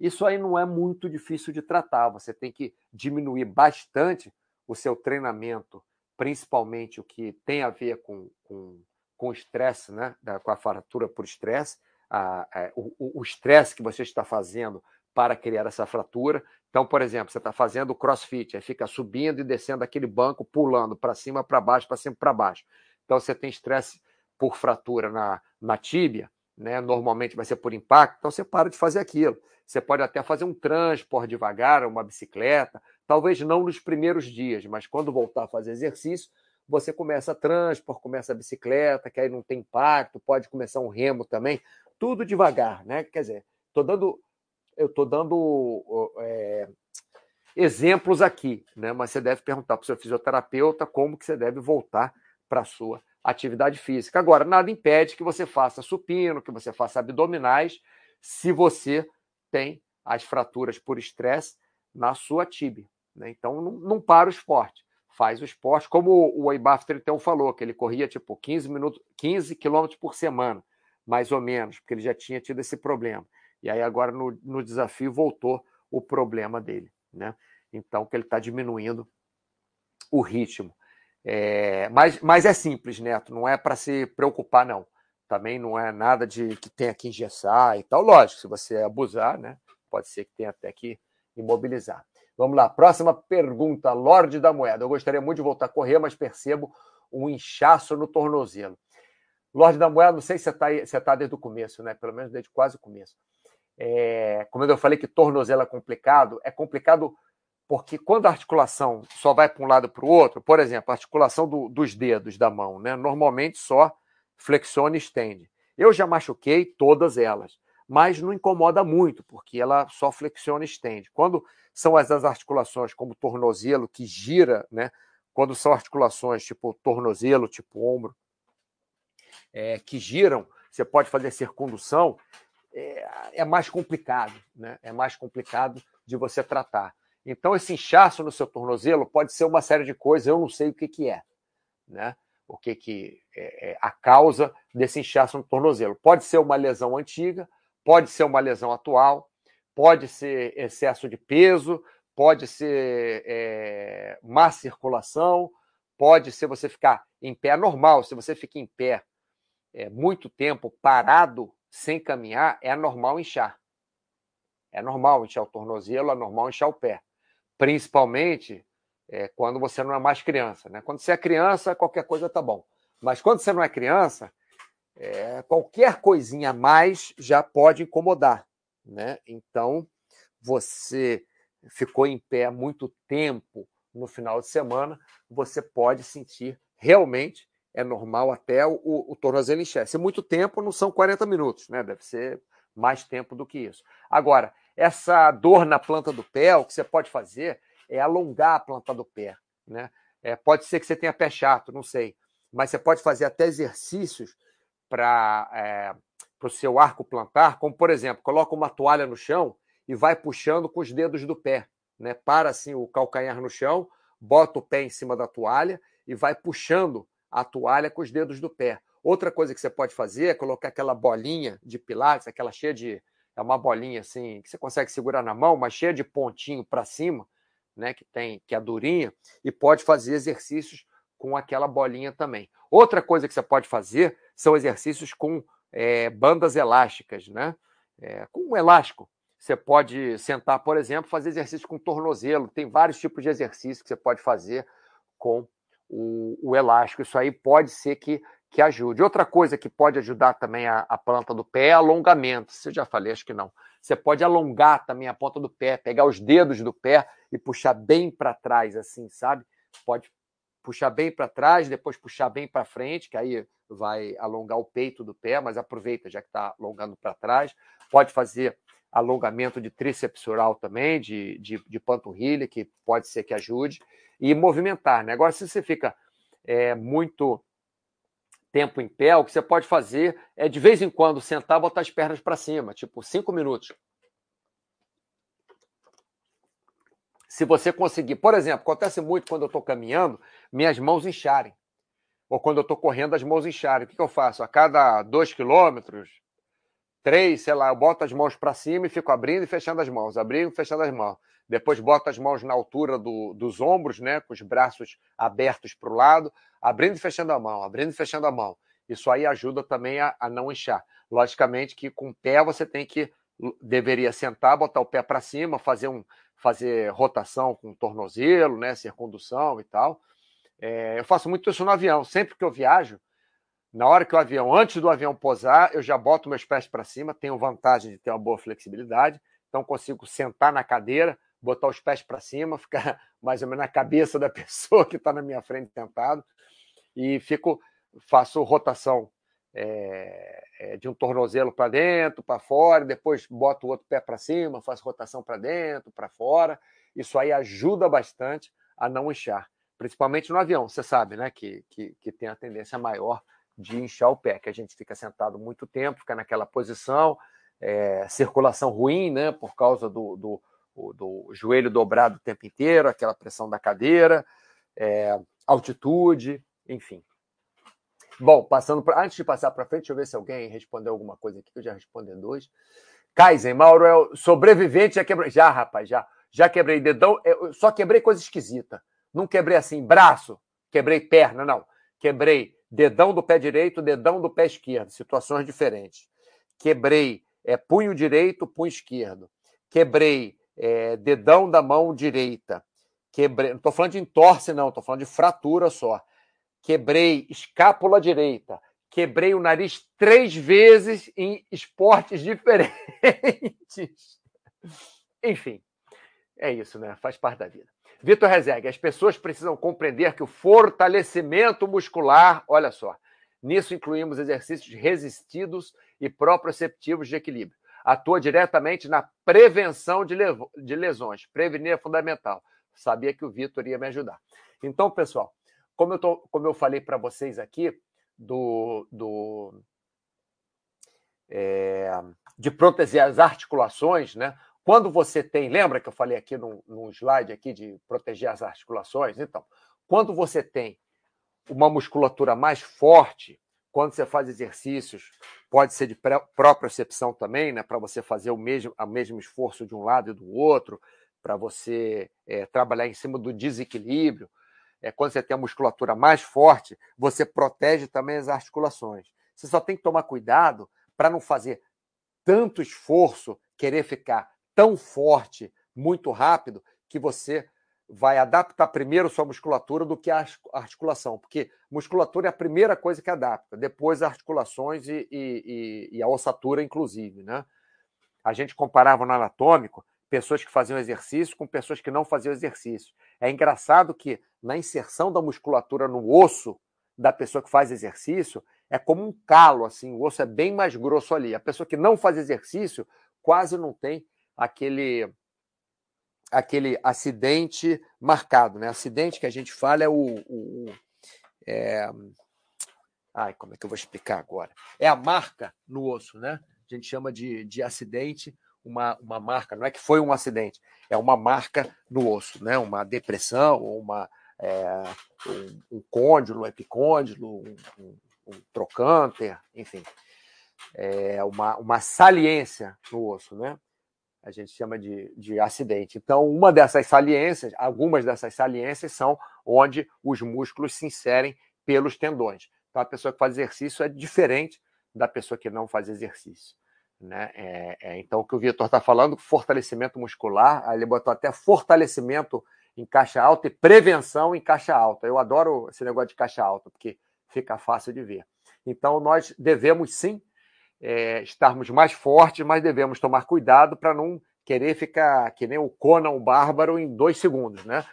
Isso aí não é muito difícil de tratar. Você tem que diminuir bastante o seu treinamento, principalmente o que tem a ver com, com, com estresse, né? com a fratura por estresse, a, o estresse que você está fazendo para criar essa fratura. Então, por exemplo, você está fazendo crossfit, aí fica subindo e descendo aquele banco, pulando para cima, para baixo, para cima, para baixo. Então, você tem estresse por fratura na, na tíbia, né? normalmente vai ser por impacto, então você para de fazer aquilo. Você pode até fazer um transporte devagar, uma bicicleta, talvez não nos primeiros dias, mas quando voltar a fazer exercício, você começa transporte, começa a bicicleta, que aí não tem impacto, pode começar um remo também, tudo devagar, né? Quer dizer, tô dando, eu estou dando é, exemplos aqui, né? Mas você deve perguntar para o seu fisioterapeuta como que você deve voltar para a sua atividade física. Agora, nada impede que você faça supino, que você faça abdominais, se você tem as fraturas por estresse na sua tíbia. Né? Então, não, não para o esporte. Faz o esporte, como o Ibaf 31 falou, que ele corria tipo 15 minutos, 15 quilômetros por semana, mais ou menos, porque ele já tinha tido esse problema. E aí agora no, no desafio voltou o problema dele, né? Então que ele está diminuindo o ritmo. É, mas, mas é simples, Neto, não é para se preocupar, não. Também não é nada de que tenha que engessar e tal. Lógico, se você abusar, né, pode ser que tenha até que imobilizar. Vamos lá, próxima pergunta, Lorde da Moeda. Eu gostaria muito de voltar a correr, mas percebo um inchaço no tornozelo. Lorde da Moeda, não sei se você está tá desde o começo, né? Pelo menos desde quase o começo. É, como eu falei que tornozelo é complicado, é complicado porque quando a articulação só vai para um lado para o outro, por exemplo, a articulação do, dos dedos da mão, né, normalmente só flexiona e estende. Eu já machuquei todas elas, mas não incomoda muito, porque ela só flexiona e estende. Quando são as, articulações como tornozelo, que gira, né, quando são articulações tipo tornozelo, tipo ombro, é, que giram, você pode fazer circundução, é, é mais complicado, né? é mais complicado de você tratar. Então, esse inchaço no seu tornozelo pode ser uma série de coisas, eu não sei o que, que é, né? O que, que é, é a causa desse inchaço no tornozelo. Pode ser uma lesão antiga, pode ser uma lesão atual, pode ser excesso de peso, pode ser é, má circulação, pode ser você ficar em pé normal. Se você fica em pé é, muito tempo parado, sem caminhar, é normal inchar. É normal inchar o tornozelo, é normal inchar o pé principalmente é, quando você não é mais criança. Né? Quando você é criança, qualquer coisa tá bom. Mas quando você não é criança, é, qualquer coisinha a mais já pode incomodar. Né? Então, você ficou em pé muito tempo no final de semana, você pode sentir realmente, é normal até o, o tornozelo encher. Se muito tempo, não são 40 minutos, né? deve ser mais tempo do que isso. Agora, essa dor na planta do pé, o que você pode fazer é alongar a planta do pé. Né? É, pode ser que você tenha pé chato, não sei. Mas você pode fazer até exercícios para é, o seu arco plantar, como por exemplo, coloca uma toalha no chão e vai puxando com os dedos do pé. Né? Para assim o calcanhar no chão, bota o pé em cima da toalha e vai puxando a toalha com os dedos do pé. Outra coisa que você pode fazer é colocar aquela bolinha de pilates, aquela cheia de. É uma bolinha assim, que você consegue segurar na mão, mas cheia de pontinho para cima, né? Que tem, que é durinha, e pode fazer exercícios com aquela bolinha também. Outra coisa que você pode fazer são exercícios com é, bandas elásticas, né? É, com um elástico. Você pode sentar, por exemplo, fazer exercício com tornozelo. Tem vários tipos de exercícios que você pode fazer com o, o elástico. Isso aí pode ser que, que ajude. Outra coisa que pode ajudar também a, a planta do pé é alongamento. Você já falei, acho que não. Você pode alongar também a ponta do pé, pegar os dedos do pé e puxar bem para trás, assim, sabe? Pode puxar bem para trás, depois puxar bem para frente, que aí vai alongar o peito do pé, mas aproveita já que está alongando para trás. Pode fazer alongamento de tríceps oral também, de, de, de, panturrilha, que pode ser que ajude, e movimentar. Né? Agora, se você fica é, muito tempo em pé, o que você pode fazer é, de vez em quando, sentar botar as pernas para cima, tipo cinco minutos. Se você conseguir, por exemplo, acontece muito quando eu estou caminhando, minhas mãos incharem. Ou quando eu estou correndo, as mãos incharem. O que, que eu faço? A cada dois quilômetros, três, sei lá, eu boto as mãos para cima e fico abrindo e fechando as mãos, abrindo e fechando as mãos. Depois boto as mãos na altura do, dos ombros, né, com os braços abertos para o lado, abrindo e fechando a mão, abrindo e fechando a mão. Isso aí ajuda também a, a não inchar. Logicamente que com o pé você tem que deveria sentar, botar o pé para cima, fazer um fazer rotação com tornozelo, né, circundução e tal. É, eu faço muito isso no avião. Sempre que eu viajo, na hora que o avião, antes do avião posar, eu já boto meus pés para cima, tenho vantagem de ter uma boa flexibilidade, então consigo sentar na cadeira, botar os pés para cima, ficar mais ou menos na cabeça da pessoa que está na minha frente sentado, e fico, faço rotação é, é, de um tornozelo para dentro, para fora, depois boto o outro pé para cima, faço rotação para dentro, para fora. Isso aí ajuda bastante a não inchar, principalmente no avião. Você sabe, né, que, que, que tem a tendência maior de inchar o pé, que a gente fica sentado muito tempo, fica naquela posição, é, circulação ruim, né, por causa do, do, do, joelho dobrado o tempo inteiro, aquela pressão da cadeira, é, altitude, enfim. Bom, passando pra, antes de passar para frente, deixa eu ver se alguém respondeu alguma coisa aqui, eu já respondi dois. Kaizen, Mauro é o sobrevivente, já quebrei. Já, rapaz, já. Já quebrei dedão, eu só quebrei coisa esquisita. Não quebrei assim, braço, quebrei perna, não. Quebrei dedão do pé direito, dedão do pé esquerdo, situações diferentes. Quebrei é, punho direito, punho esquerdo. Quebrei é, dedão da mão direita. Quebrei, não estou falando de entorse, não, estou falando de fratura só. Quebrei escápula direita. Quebrei o nariz três vezes em esportes diferentes. Enfim, é isso, né? Faz parte da vida. Vitor Rezegue, as pessoas precisam compreender que o fortalecimento muscular, olha só, nisso incluímos exercícios resistidos e proprioceptivos de equilíbrio. Atua diretamente na prevenção de, de lesões. Prevenir é fundamental. Sabia que o Vitor ia me ajudar. Então, pessoal, como eu, tô, como eu falei para vocês aqui, do, do é, de proteger as articulações, né? Quando você tem, lembra que eu falei aqui num, num slide aqui de proteger as articulações? Então, quando você tem uma musculatura mais forte, quando você faz exercícios, pode ser de propriocepção também, né, para você fazer o mesmo, o mesmo esforço de um lado e do outro, para você é, trabalhar em cima do desequilíbrio. É, quando você tem a musculatura mais forte, você protege também as articulações. Você só tem que tomar cuidado para não fazer tanto esforço, querer ficar tão forte, muito rápido, que você vai adaptar primeiro sua musculatura do que a articulação, porque musculatura é a primeira coisa que adapta, depois articulações e, e, e a ossatura, inclusive. Né? A gente comparava no anatômico pessoas que faziam exercício com pessoas que não faziam exercício. É engraçado que na inserção da musculatura no osso da pessoa que faz exercício é como um calo, assim, o osso é bem mais grosso ali. A pessoa que não faz exercício quase não tem aquele aquele acidente marcado, né? Acidente que a gente fala é o, o é... Ai, como é que eu vou explicar agora? É a marca no osso, né? A gente chama de, de acidente, uma, uma marca, não é que foi um acidente, é uma marca no osso, né? Uma depressão, uma, é, um, um côndilo, um epicôndilo, um, um, um trocânter, enfim. É uma, uma saliência no osso, né? A gente chama de, de acidente. Então, uma dessas saliências, algumas dessas saliências são onde os músculos se inserem pelos tendões. Então, a pessoa que faz exercício é diferente da pessoa que não faz exercício. Né? É, é, então, o que o Vitor está falando, fortalecimento muscular, ele botou até fortalecimento em caixa alta e prevenção em caixa alta. Eu adoro esse negócio de caixa alta, porque fica fácil de ver. Então, nós devemos sim é, estarmos mais fortes, mas devemos tomar cuidado para não querer ficar que nem o Conan o Bárbaro em dois segundos, né?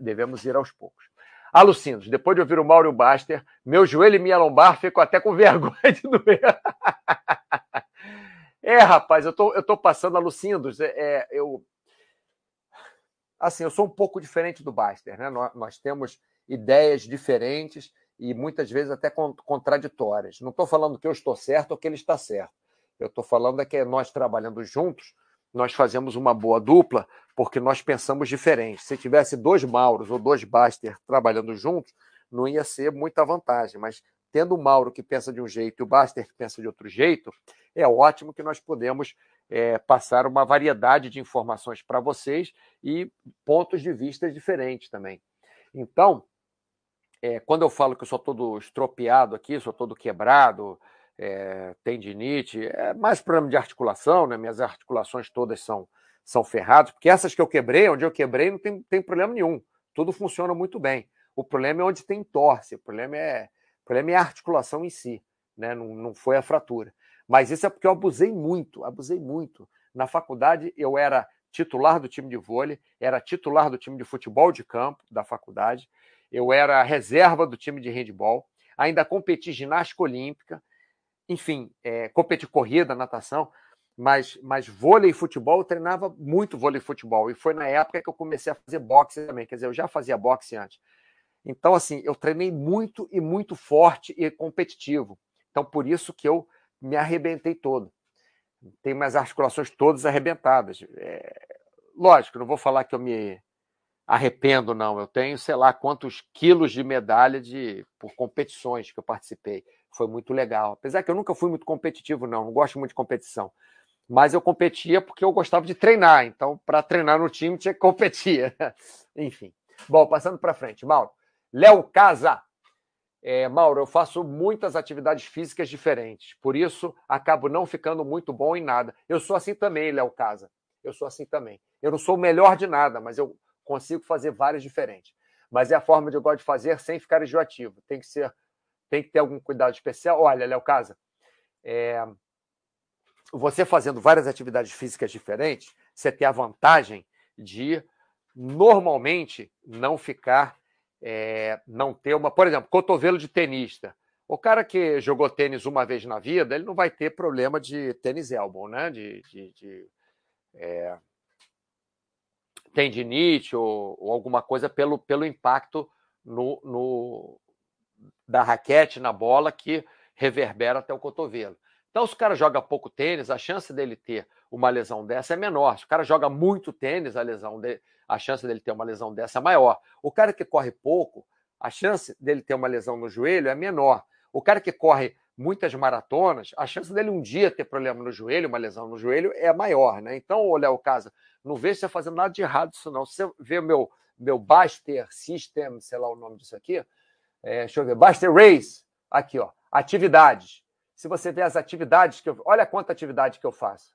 devemos ir aos poucos. Alucindos, depois de ouvir o Mauro Baster, meu joelho e minha lombar ficam até com vergonha de doer. é, rapaz, eu tô, eu tô passando alucindos. É, é, eu, assim, eu sou um pouco diferente do Baster, né? Nós, nós temos ideias diferentes e muitas vezes até contraditórias. Não estou falando que eu estou certo ou que ele está certo. Eu estou falando é que nós trabalhando juntos, nós fazemos uma boa dupla porque nós pensamos diferente. Se tivesse dois Mauros ou dois Baster trabalhando juntos, não ia ser muita vantagem. Mas tendo o Mauro que pensa de um jeito e o Baster que pensa de outro jeito, é ótimo que nós podemos é, passar uma variedade de informações para vocês e pontos de vista diferentes também. Então, é, quando eu falo que eu sou todo estropiado aqui, sou todo quebrado, é, tendinite, é mais problema de articulação, né? Minhas articulações todas são, são ferradas, porque essas que eu quebrei, onde eu quebrei, não tem, tem problema nenhum. Tudo funciona muito bem. O problema é onde tem torce, o problema é, o problema é a articulação em si, né? Não, não foi a fratura. Mas isso é porque eu abusei muito, abusei muito. Na faculdade, eu era titular do time de vôlei, era titular do time de futebol de campo da faculdade, eu era reserva do time de handball, ainda competi ginástica olímpica, enfim, é, competi corrida, natação, mas, mas vôlei e futebol, eu treinava muito vôlei e futebol. E foi na época que eu comecei a fazer boxe também, quer dizer, eu já fazia boxe antes. Então, assim, eu treinei muito e muito forte e competitivo. Então, por isso que eu me arrebentei todo. Tenho minhas articulações todas arrebentadas. É... Lógico, não vou falar que eu me arrependo, não. Eu tenho, sei lá, quantos quilos de medalha de, por competições que eu participei. Foi muito legal. Apesar que eu nunca fui muito competitivo, não. Não gosto muito de competição. Mas eu competia porque eu gostava de treinar. Então, para treinar no time, tinha que competir. Enfim. Bom, passando para frente. Mauro. Léo Casa. É, Mauro, eu faço muitas atividades físicas diferentes. Por isso, acabo não ficando muito bom em nada. Eu sou assim também, Léo Casa. Eu sou assim também. Eu não sou o melhor de nada, mas eu consigo fazer várias diferentes. Mas é a forma de eu gosto de fazer sem ficar enjoativo. Tem que ser, tem que ter algum cuidado especial. Olha, Léo Casa, é, você fazendo várias atividades físicas diferentes, você tem a vantagem de normalmente não ficar, é, não ter uma, por exemplo, cotovelo de tenista. O cara que jogou tênis uma vez na vida, ele não vai ter problema de tênis elbow, né? De, de, de é, tendinite ou, ou alguma coisa pelo, pelo impacto no, no, da raquete na bola que reverbera até o cotovelo. Então, se o cara joga pouco tênis, a chance dele ter uma lesão dessa é menor. Se o cara joga muito tênis, a lesão de, a chance dele ter uma lesão dessa é maior. O cara que corre pouco, a chance dele ter uma lesão no joelho é menor. O cara que corre muitas maratonas, a chance dele um dia ter problema no joelho, uma lesão no joelho, é maior, né? Então, olha o caso, não vejo você fazendo nada de errado isso não. Se você vê meu, meu Baster System, sei lá o nome disso aqui, é, deixa eu ver, Baster Race, aqui, ó, atividades. Se você vê as atividades que eu... Olha quanta atividade que eu faço.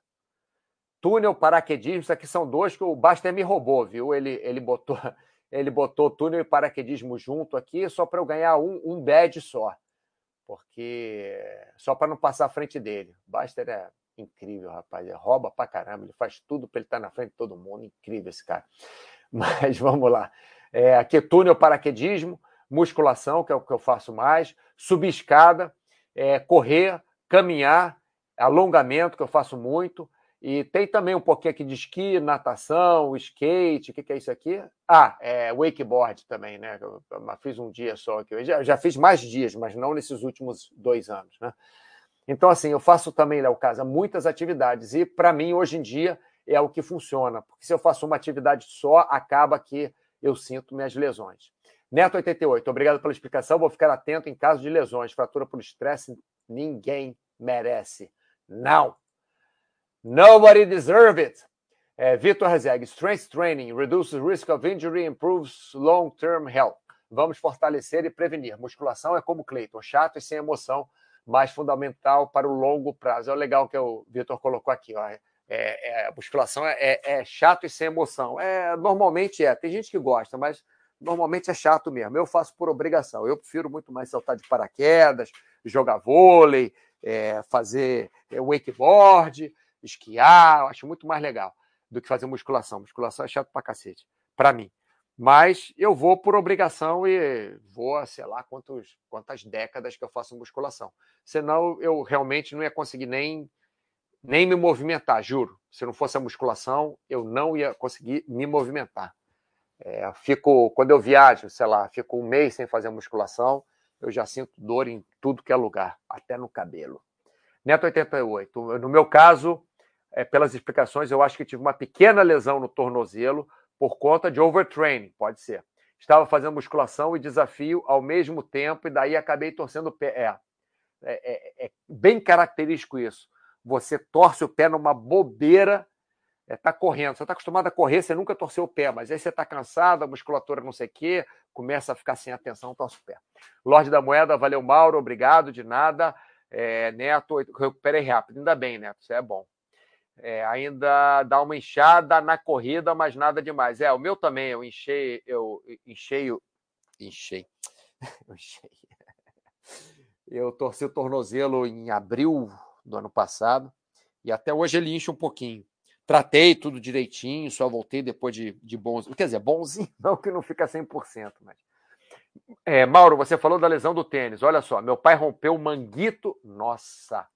Túnel, paraquedismo, isso aqui são dois que o Baster me roubou, viu? Ele, ele botou ele botou túnel e paraquedismo junto aqui só para eu ganhar um, um badge só. Porque só para não passar à frente dele. Baster é Incrível, rapaz. Ele rouba pra caramba, ele faz tudo para ele estar tá na frente de todo mundo. Incrível esse cara. Mas vamos lá. É, aqui túnel paraquedismo, musculação, que é o que eu faço mais, subir escada, é, correr, caminhar, alongamento, que eu faço muito, E tem também um pouquinho aqui de esqui, natação, skate, o que, que, é isso aqui? Ah, é wakeboard também, né? Eu, eu fiz um dia só aqui. Eu já, já, fiz mais dias, mas não nesses últimos dois anos, né? Então, assim, eu faço também, Léo Casa, muitas atividades. E, para mim, hoje em dia, é o que funciona. Porque se eu faço uma atividade só, acaba que eu sinto minhas lesões. Neto 88, obrigado pela explicação. Vou ficar atento em caso de lesões. Fratura por estresse, ninguém merece. Não. Nobody deserve it. É, Vitor Rezeg, strength training reduces risk of injury, improves long-term health. Vamos fortalecer e prevenir. Musculação é como Cleiton, chato e sem emoção, mas fundamental para o longo prazo. É o legal que o Vitor colocou aqui. Ó. É, é, a musculação é, é, é, chato e sem emoção. É, normalmente é. Tem gente que gosta, mas normalmente é chato mesmo. Eu faço por obrigação. Eu prefiro muito mais saltar de paraquedas, jogar vôlei, é, fazer é, wakeboard esquiar, eu acho muito mais legal do que fazer musculação. Musculação é chato pra cacete, para mim. Mas eu vou por obrigação e vou, sei lá, quantos, quantas décadas que eu faço musculação. Senão eu realmente não ia conseguir nem, nem me movimentar, juro. Se não fosse a musculação, eu não ia conseguir me movimentar. É, fico, quando eu viajo, sei lá, fico um mês sem fazer musculação, eu já sinto dor em tudo que é lugar, até no cabelo. Neto 88. No meu caso, é, pelas explicações, eu acho que tive uma pequena lesão no tornozelo por conta de overtraining, pode ser. Estava fazendo musculação e desafio ao mesmo tempo, e daí acabei torcendo o pé. É, é, é, é bem característico isso. Você torce o pé numa bobeira, está é, correndo. Você está acostumado a correr, você nunca torceu o pé, mas aí você está cansado, a musculatura não sei o quê, começa a ficar sem atenção, torce o pé. Lorde da Moeda, valeu, Mauro, obrigado, de nada. É, Neto, recuperei rápido, ainda bem, Neto, isso é bom. É, ainda dá uma inchada na corrida, mas nada demais. É, o meu também, eu enchei, eu enchei, eu enchei. Eu torci o tornozelo em abril do ano passado e até hoje ele incha um pouquinho. Tratei tudo direitinho, só voltei depois de, de bons. Quer dizer, bonzinho, não que não fica 100%, mas. É, Mauro, você falou da lesão do tênis. Olha só, meu pai rompeu o manguito. Nossa,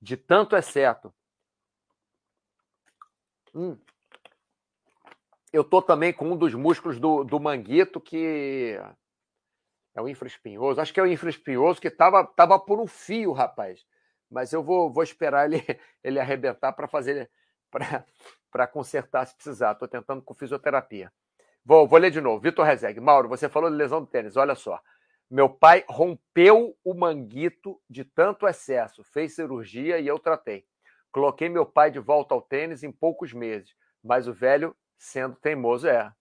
de tanto exceto Hum. Eu tô também com um dos músculos do, do manguito que é o infraespinhoso. Acho que é o infraespinhoso que tava, tava por um fio, rapaz. Mas eu vou, vou esperar ele, ele arrebentar para fazer para consertar se precisar. Estou tentando com fisioterapia. Vou, vou ler de novo. Vitor Rezeg. Mauro, você falou de lesão do tênis. Olha só. Meu pai rompeu o manguito de tanto excesso, fez cirurgia e eu tratei. Coloquei meu pai de volta ao tênis em poucos meses, mas o velho, sendo teimoso, é.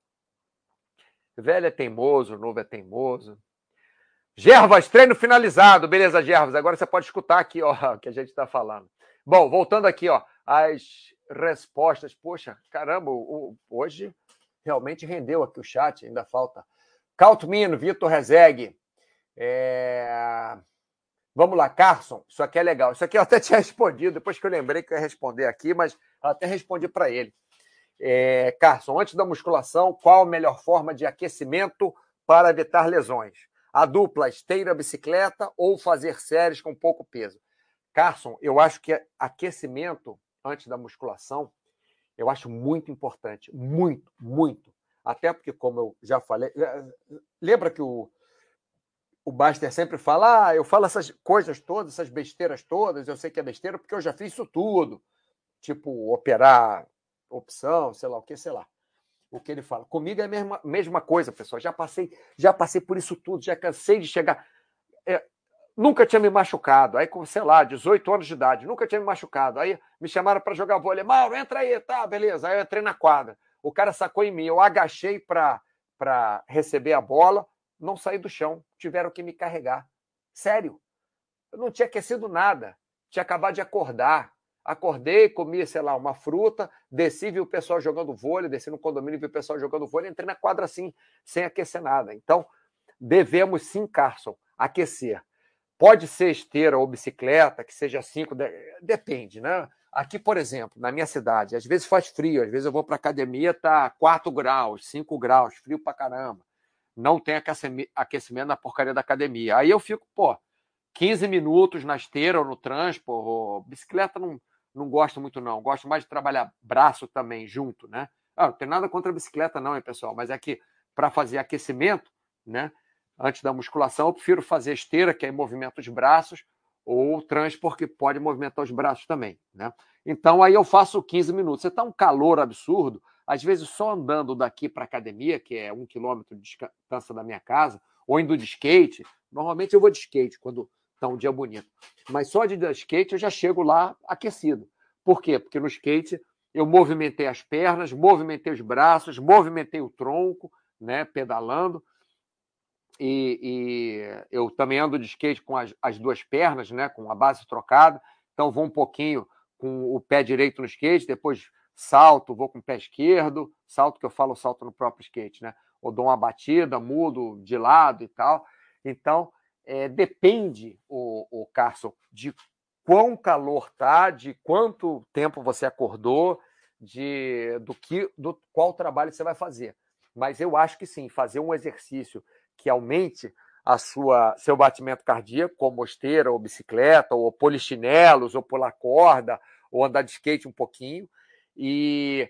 Velho é teimoso, novo é teimoso. Gervas, treino finalizado. Beleza, Gervas. Agora você pode escutar aqui, ó, o que a gente está falando. Bom, voltando aqui, ó, as respostas. Poxa, caramba, hoje realmente rendeu aqui o chat, ainda falta. Caltmino, Vitor Rezeg. É... Vamos lá, Carson, isso aqui é legal. Isso aqui eu até tinha respondido, depois que eu lembrei que eu ia responder aqui, mas até respondi para ele. É, Carson, antes da musculação, qual a melhor forma de aquecimento para evitar lesões? A dupla, esteira, bicicleta ou fazer séries com pouco peso? Carson, eu acho que aquecimento antes da musculação, eu acho muito importante. Muito, muito. Até porque, como eu já falei, lembra que o, o Baster sempre fala: ah, eu falo essas coisas todas, essas besteiras todas, eu sei que é besteira porque eu já fiz isso tudo. Tipo, operar opção, sei lá o que, sei lá. O que ele fala. Comigo é a mesma, mesma coisa, pessoal. Já passei, já passei por isso tudo, já cansei de chegar. É, nunca tinha me machucado. Aí, com, sei lá, 18 anos de idade, nunca tinha me machucado. Aí me chamaram para jogar vôlei. Mauro, entra aí, tá, beleza. Aí eu entrei na quadra. O cara sacou em mim, eu agachei para receber a bola não saí do chão, tiveram que me carregar. Sério. Eu não tinha aquecido nada. Tinha acabado de acordar. Acordei, comi, sei lá, uma fruta, desci, vi o pessoal jogando vôlei, desci no condomínio, vi o pessoal jogando vôlei, entrei na quadra assim, sem aquecer nada. Então, devemos sim, Carson, aquecer. Pode ser esteira ou bicicleta, que seja cinco, depende, né? Aqui, por exemplo, na minha cidade, às vezes faz frio, às vezes eu vou para academia, tá 4 graus, 5 graus, frio pra caramba não tem aquecimento na porcaria da academia. Aí eu fico, pô, 15 minutos na esteira ou no transporte, bicicleta não, não gosto muito, não. Gosto mais de trabalhar braço também junto, né? Ah, não tem nada contra a bicicleta, não, hein, pessoal? Mas é que para fazer aquecimento, né? Antes da musculação, eu prefiro fazer esteira, que é movimento os braços, ou trans, porque pode movimentar os braços também, né? Então aí eu faço 15 minutos. Você está um calor absurdo, às vezes só andando daqui para a academia, que é um quilômetro de distância da minha casa, ou indo de skate. Normalmente eu vou de skate quando está um dia bonito. Mas só de skate eu já chego lá aquecido. Por quê? Porque no skate eu movimentei as pernas, movimentei os braços, movimentei o tronco, né, pedalando. E, e eu também ando de skate com as, as, duas pernas, né, com a base trocada. Então vou um pouquinho com o pé direito no skate, depois salto, vou com o pé esquerdo, salto que eu falo salto no próprio skate, né? Ou dou uma batida, mudo de lado e tal. Então, é, depende, o, o Carson, de quão calor tá, de quanto tempo você acordou, de do que, do qual trabalho você vai fazer. Mas eu acho que sim, fazer um exercício que aumente a sua seu batimento cardíaco, como esteira ou bicicleta, ou polichinelos, ou pular corda, ou andar de skate um pouquinho, e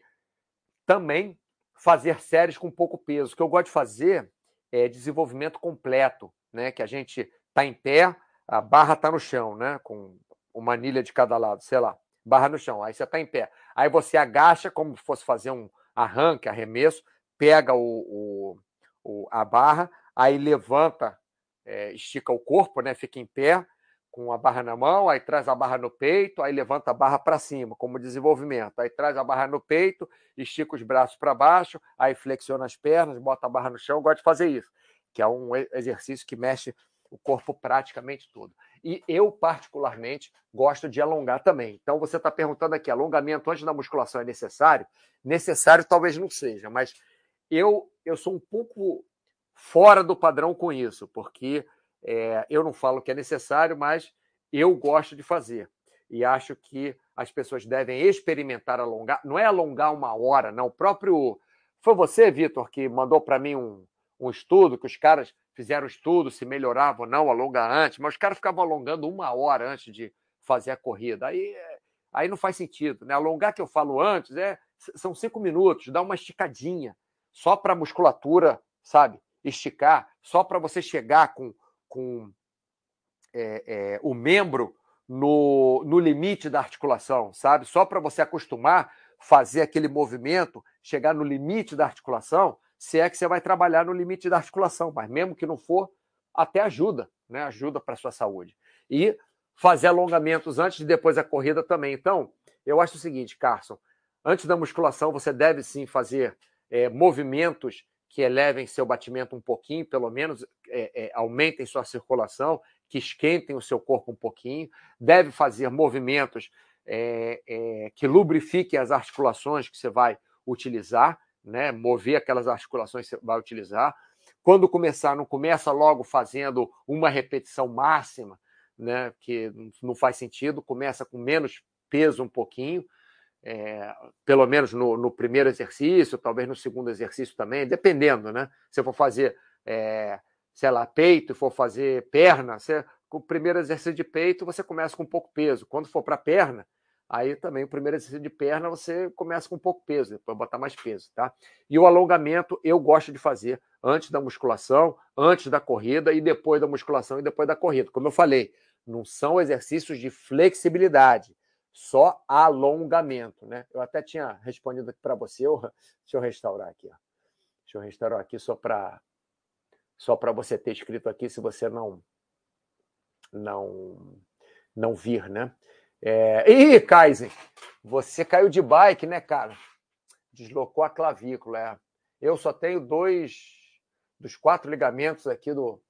também fazer séries com pouco peso. O que eu gosto de fazer é desenvolvimento completo né? Que a gente está em pé, a barra está no chão, né? Com uma anilha de cada lado, sei lá, barra no chão. Aí você está em pé. Aí você agacha como se fosse fazer um arranque, arremesso, pega o, o, o a barra, aí levanta, é, estica o corpo, né? Fica em pé com a barra na mão, aí traz a barra no peito, aí levanta a barra para cima, como desenvolvimento. Aí traz a barra no peito, estica os braços para baixo, aí flexiona as pernas, bota a barra no chão. Eu gosto de fazer isso que é um exercício que mexe o corpo praticamente todo. E eu, particularmente, gosto de alongar também. Então, você está perguntando aqui: alongamento antes da musculação é necessário? Necessário talvez não seja, mas eu, eu sou um pouco fora do padrão com isso, porque é, eu não falo que é necessário, mas eu gosto de fazer. E acho que as pessoas devem experimentar alongar. Não é alongar uma hora, não. O próprio. Foi você, Vitor, que mandou para mim um, um estudo, que os caras fizeram estudo se melhorava ou não alongar antes, mas os caras ficavam alongando uma hora antes de fazer a corrida. Aí, aí não faz sentido. Né? Alongar que eu falo antes é são cinco minutos, dá uma esticadinha, só para a musculatura, sabe? Esticar, só para você chegar com, com é, é, o membro no, no limite da articulação, sabe? Só para você acostumar, fazer aquele movimento, chegar no limite da articulação, se é que você vai trabalhar no limite da articulação, mas mesmo que não for, até ajuda, né? Ajuda para sua saúde. E fazer alongamentos antes e depois da corrida também. Então, eu acho o seguinte, Carson, antes da musculação você deve sim fazer é, movimentos que elevem seu batimento um pouquinho, pelo menos é, é, aumentem sua circulação, que esquentem o seu corpo um pouquinho. Deve fazer movimentos é, é, que lubrifiquem as articulações que você vai utilizar né, mover aquelas articulações que você vai utilizar. Quando começar, não começa logo fazendo uma repetição máxima, né, que não faz sentido, começa com menos peso um pouquinho, é, pelo menos no, no, primeiro exercício, talvez no segundo exercício também, dependendo, né? Se eu for fazer, é, sei lá, peito for fazer perna, você, com o primeiro exercício de peito, você começa com pouco peso. Quando for para perna, Aí também o primeiro exercício de perna você começa com pouco peso, depois botar mais peso, tá? E o alongamento eu gosto de fazer antes da musculação, antes da corrida e depois da musculação e depois da corrida. Como eu falei, não são exercícios de flexibilidade, só alongamento, né? Eu até tinha respondido aqui para você, eu, deixa eu restaurar aqui, ó. Deixa eu restaurar aqui só para só para você ter escrito aqui se você não não não vir, né? É... Ih, Kaizen, você caiu de bike, né, cara? Deslocou a clavícula. É. Eu só tenho dois dos quatro ligamentos aqui do,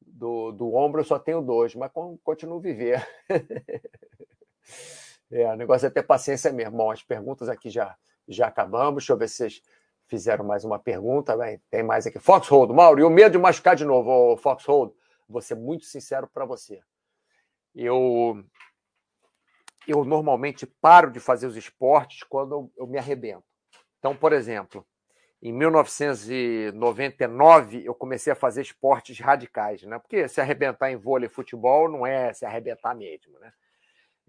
do, do ombro, eu só tenho dois, mas continuo viver. é, o negócio é ter paciência mesmo. Bom, as perguntas aqui já, já acabamos. Deixa eu ver se vocês fizeram mais uma pergunta. Tem mais aqui. Foxhold, Mauro, e o medo de machucar de novo, Foxhold? Vou ser muito sincero para você. Eu eu normalmente paro de fazer os esportes quando eu, eu me arrebento. Então, por exemplo, em 1999 eu comecei a fazer esportes radicais, né? Porque se arrebentar em vôlei e futebol não é se arrebentar mesmo, né?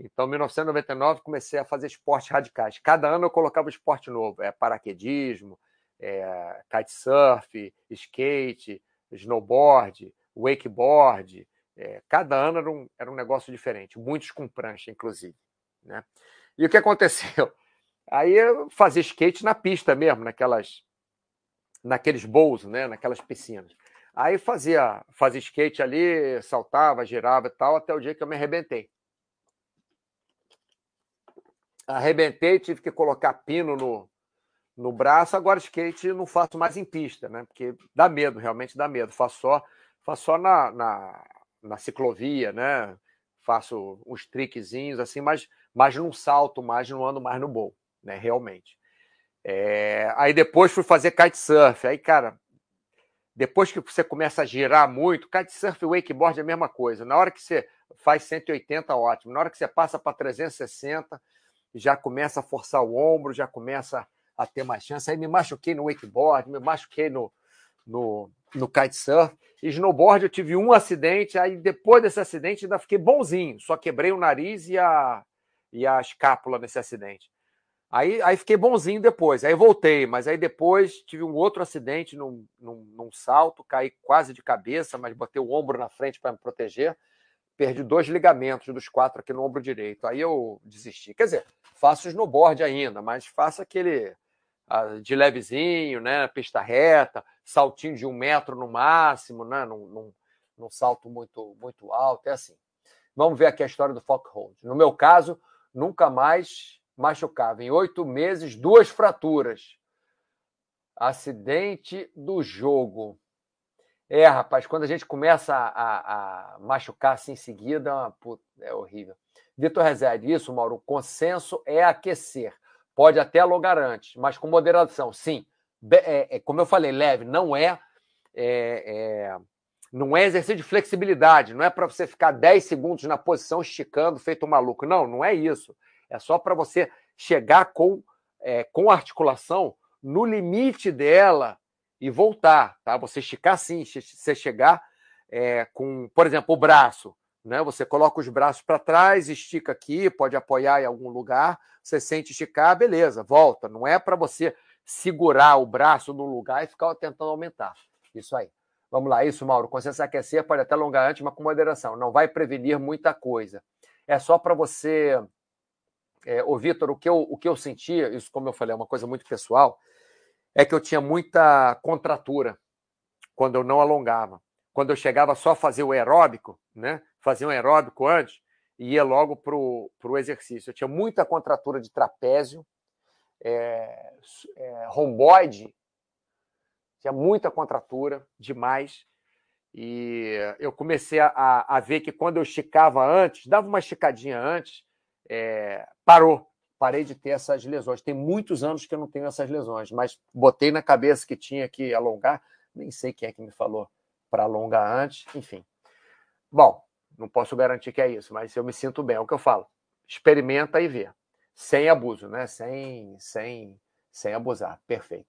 Então, em 1999, comecei a fazer esportes radicais. Cada ano eu colocava um esporte novo. É paraquedismo, é, kitesurf, skate, snowboard, wakeboard. É, cada ano era um, era um negócio diferente, muitos com prancha, inclusive. Né? E o que aconteceu? Aí eu fazia skate na pista mesmo, naquelas, naqueles bowls, né? naquelas piscinas. Aí fazia, fazia skate ali, saltava, girava e tal, até o dia que eu me arrebentei. Arrebentei, tive que colocar pino no, no braço. Agora skate não faço mais em pista, né? Porque dá medo, realmente dá medo. Faço só, faço só na, na, na ciclovia, né? Faço uns triquezinhos assim, mas, mas não salto mais, não ando mais no bowl, né? Realmente. É... Aí depois fui fazer kitesurf. Aí, cara, depois que você começa a girar muito, kitesurf e wakeboard é a mesma coisa. Na hora que você faz 180, ótimo. Na hora que você passa para 360, já começa a forçar o ombro, já começa a ter mais chance. Aí me machuquei no wakeboard, me machuquei no, no, no kitesurf. E snowboard eu tive um acidente, aí depois desse acidente ainda fiquei bonzinho, só quebrei o nariz e a, e a escápula nesse acidente. Aí, aí fiquei bonzinho depois, aí voltei, mas aí depois tive um outro acidente num, num, num salto, caí quase de cabeça, mas botei o ombro na frente para me proteger. Perdi dois ligamentos dos quatro aqui no ombro direito. Aí eu desisti. Quer dizer, faço snowboard ainda, mas faço aquele de levezinho, né? Pista reta, saltinho de um metro no máximo, né? Num, num, num salto muito, muito alto, é assim. Vamos ver aqui a história do Fock Hold. No meu caso, nunca mais machucava. Em oito meses, duas fraturas. Acidente do jogo. É, rapaz, quando a gente começa a, a, a machucar assim em seguida, é horrível. Vitor Rezende, isso, Mauro, o consenso é aquecer. Pode até alongar antes, mas com moderação. Sim, é, é, como eu falei, leve, não é, é, é não é exercício de flexibilidade, não é para você ficar 10 segundos na posição esticando, feito um maluco. Não, não é isso. É só para você chegar com, é, com a articulação no limite dela e voltar, tá? Você esticar assim, você chegar é, com, por exemplo, o braço, né? Você coloca os braços para trás, estica aqui, pode apoiar em algum lugar, você sente esticar, beleza, volta. Não é para você segurar o braço no lugar e ficar tentando aumentar. Isso aí. Vamos lá, isso, Mauro. Consciência aquecer pode até alongar antes, mas com moderação. Não vai prevenir muita coisa. É só para você. É, ô, Vitor, o, que eu, o que eu sentia, isso, como eu falei, é uma coisa muito pessoal, é que eu tinha muita contratura quando eu não alongava. Quando eu chegava só a fazer o aeróbico, né? Fazia um aeróbico antes, e ia logo para o exercício. Eu tinha muita contratura de trapézio, é, é, romboide, tinha muita contratura, demais. E eu comecei a, a, ver que quando eu esticava antes, dava uma esticadinha antes, é, parou. Parei de ter essas lesões. Tem muitos anos que eu não tenho essas lesões, mas botei na cabeça que tinha que alongar. Nem sei quem é que me falou para alongar antes, enfim. Bom, não posso garantir que é isso, mas eu me sinto bem, é o que eu falo. Experimenta e vê. Sem abuso, né? Sem, sem, sem abusar. Perfeito.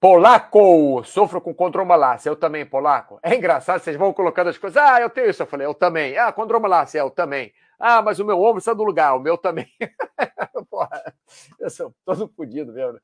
Polaco, sofro com condromalácia. Eu também, polaco. É engraçado, vocês vão colocando as coisas. Ah, eu tenho isso. Eu falei, eu também. Ah, condromalácia, eu também. Ah, mas o meu ombro está do lugar, o meu também. Porra, eu sou todo fodido mesmo.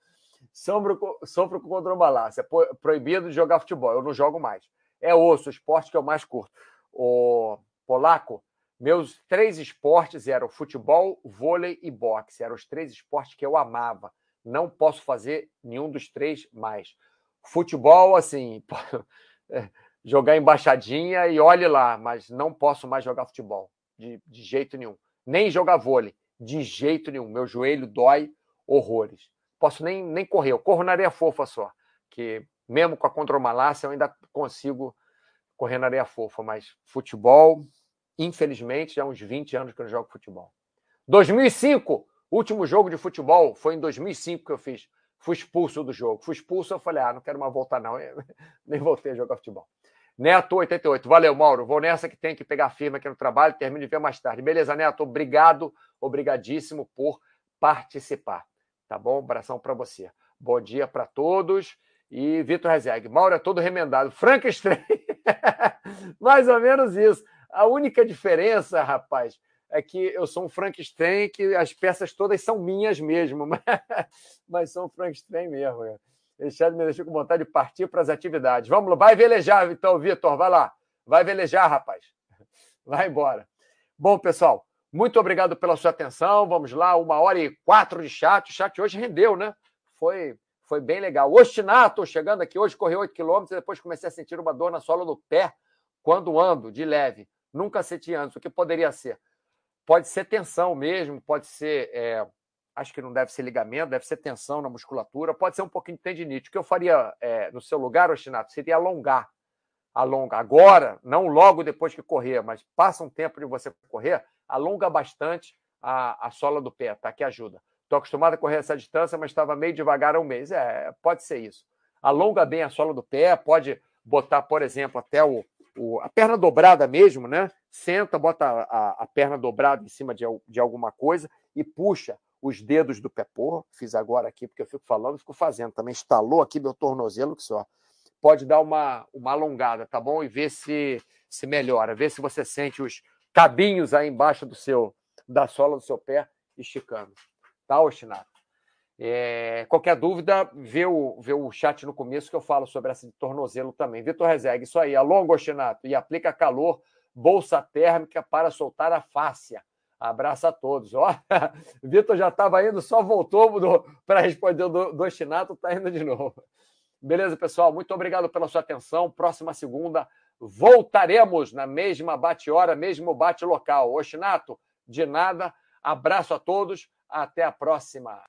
Sofro com, sofro com condromalácia. Proibido de jogar futebol. Eu não jogo mais. É osso, o esporte que eu mais curto. O polaco, meus três esportes eram futebol, vôlei e boxe. Eram os três esportes que eu amava. Não posso fazer nenhum dos três mais. Futebol, assim, é, jogar embaixadinha e olhe lá, mas não posso mais jogar futebol, de, de jeito nenhum. Nem jogar vôlei, de jeito nenhum. Meu joelho dói horrores. Posso nem, nem correr, eu corro na areia fofa só, que mesmo com a condromalácia eu ainda consigo correr na areia fofa, mas futebol, Infelizmente, já há uns 20 anos que eu não jogo futebol. 2005, último jogo de futebol, foi em 2005 que eu fiz. Fui expulso do jogo. Fui expulso, eu falei, ah, não quero mais voltar não. Nem voltei a jogar futebol. Neto 88. Valeu, Mauro. Vou nessa que tem que pegar firma aqui no trabalho. Termino de ver mais tarde. Beleza, Neto? Obrigado, obrigadíssimo por participar. Tá bom? Um abração para você. Bom dia para todos. E Vitor Rezeg. Mauro é todo remendado. Frankenstein. mais ou menos isso. A única diferença, rapaz, é que eu sou um Frankenstein, que as peças todas são minhas mesmo, mas, mas são Frankenstein mesmo. Cara. Esse me deixou com vontade de partir para as atividades. Vamos lá, vai velejar, então, Vitor, vai lá. Vai velejar, rapaz. Vai embora. Bom, pessoal, muito obrigado pela sua atenção. Vamos lá, uma hora e quatro de chat. O chat hoje rendeu, né? Foi, foi bem legal. Ostinato, chegando aqui hoje, correu 8 quilômetros e depois comecei a sentir uma dor na sola do pé quando ando, de leve. Nunca senti antes. O que poderia ser? Pode ser tensão mesmo, pode ser. É, acho que não deve ser ligamento, deve ser tensão na musculatura, pode ser um pouquinho de tendinite. O que eu faria é, no seu lugar, Ostinato, seria alongar alonga agora, não logo depois que correr, mas passa um tempo de você correr, alonga bastante a, a sola do pé, tá? Que ajuda. Estou acostumado a correr essa distância, mas estava meio devagar há um mês. É, pode ser isso. Alonga bem a sola do pé, pode botar, por exemplo, até o, o a perna dobrada mesmo, né? Senta, bota a, a perna dobrada em cima de, de alguma coisa e puxa os dedos do pé. Porra, fiz agora aqui, porque eu fico falando, fico fazendo. Também instalou aqui meu tornozelo, que só pode dar uma, uma alongada, tá bom? E ver se, se melhora, ver se você sente os cabinhos aí embaixo do seu da sola do seu pé esticando. Tá, Ostinato? É, qualquer dúvida, vê o, vê o chat no começo que eu falo sobre essa de tornozelo também. Vitor Rezegue, isso aí, alonga, Ostinato, e aplica calor, bolsa térmica para soltar a fáscia. Abraço a todos. Ó, Vitor já estava indo, só voltou para responder do, do Ostinato, está indo de novo. Beleza, pessoal? Muito obrigado pela sua atenção. Próxima segunda voltaremos na mesma bate-hora, mesmo bate-local. Oxinato, de nada. Abraço a todos. Até a próxima.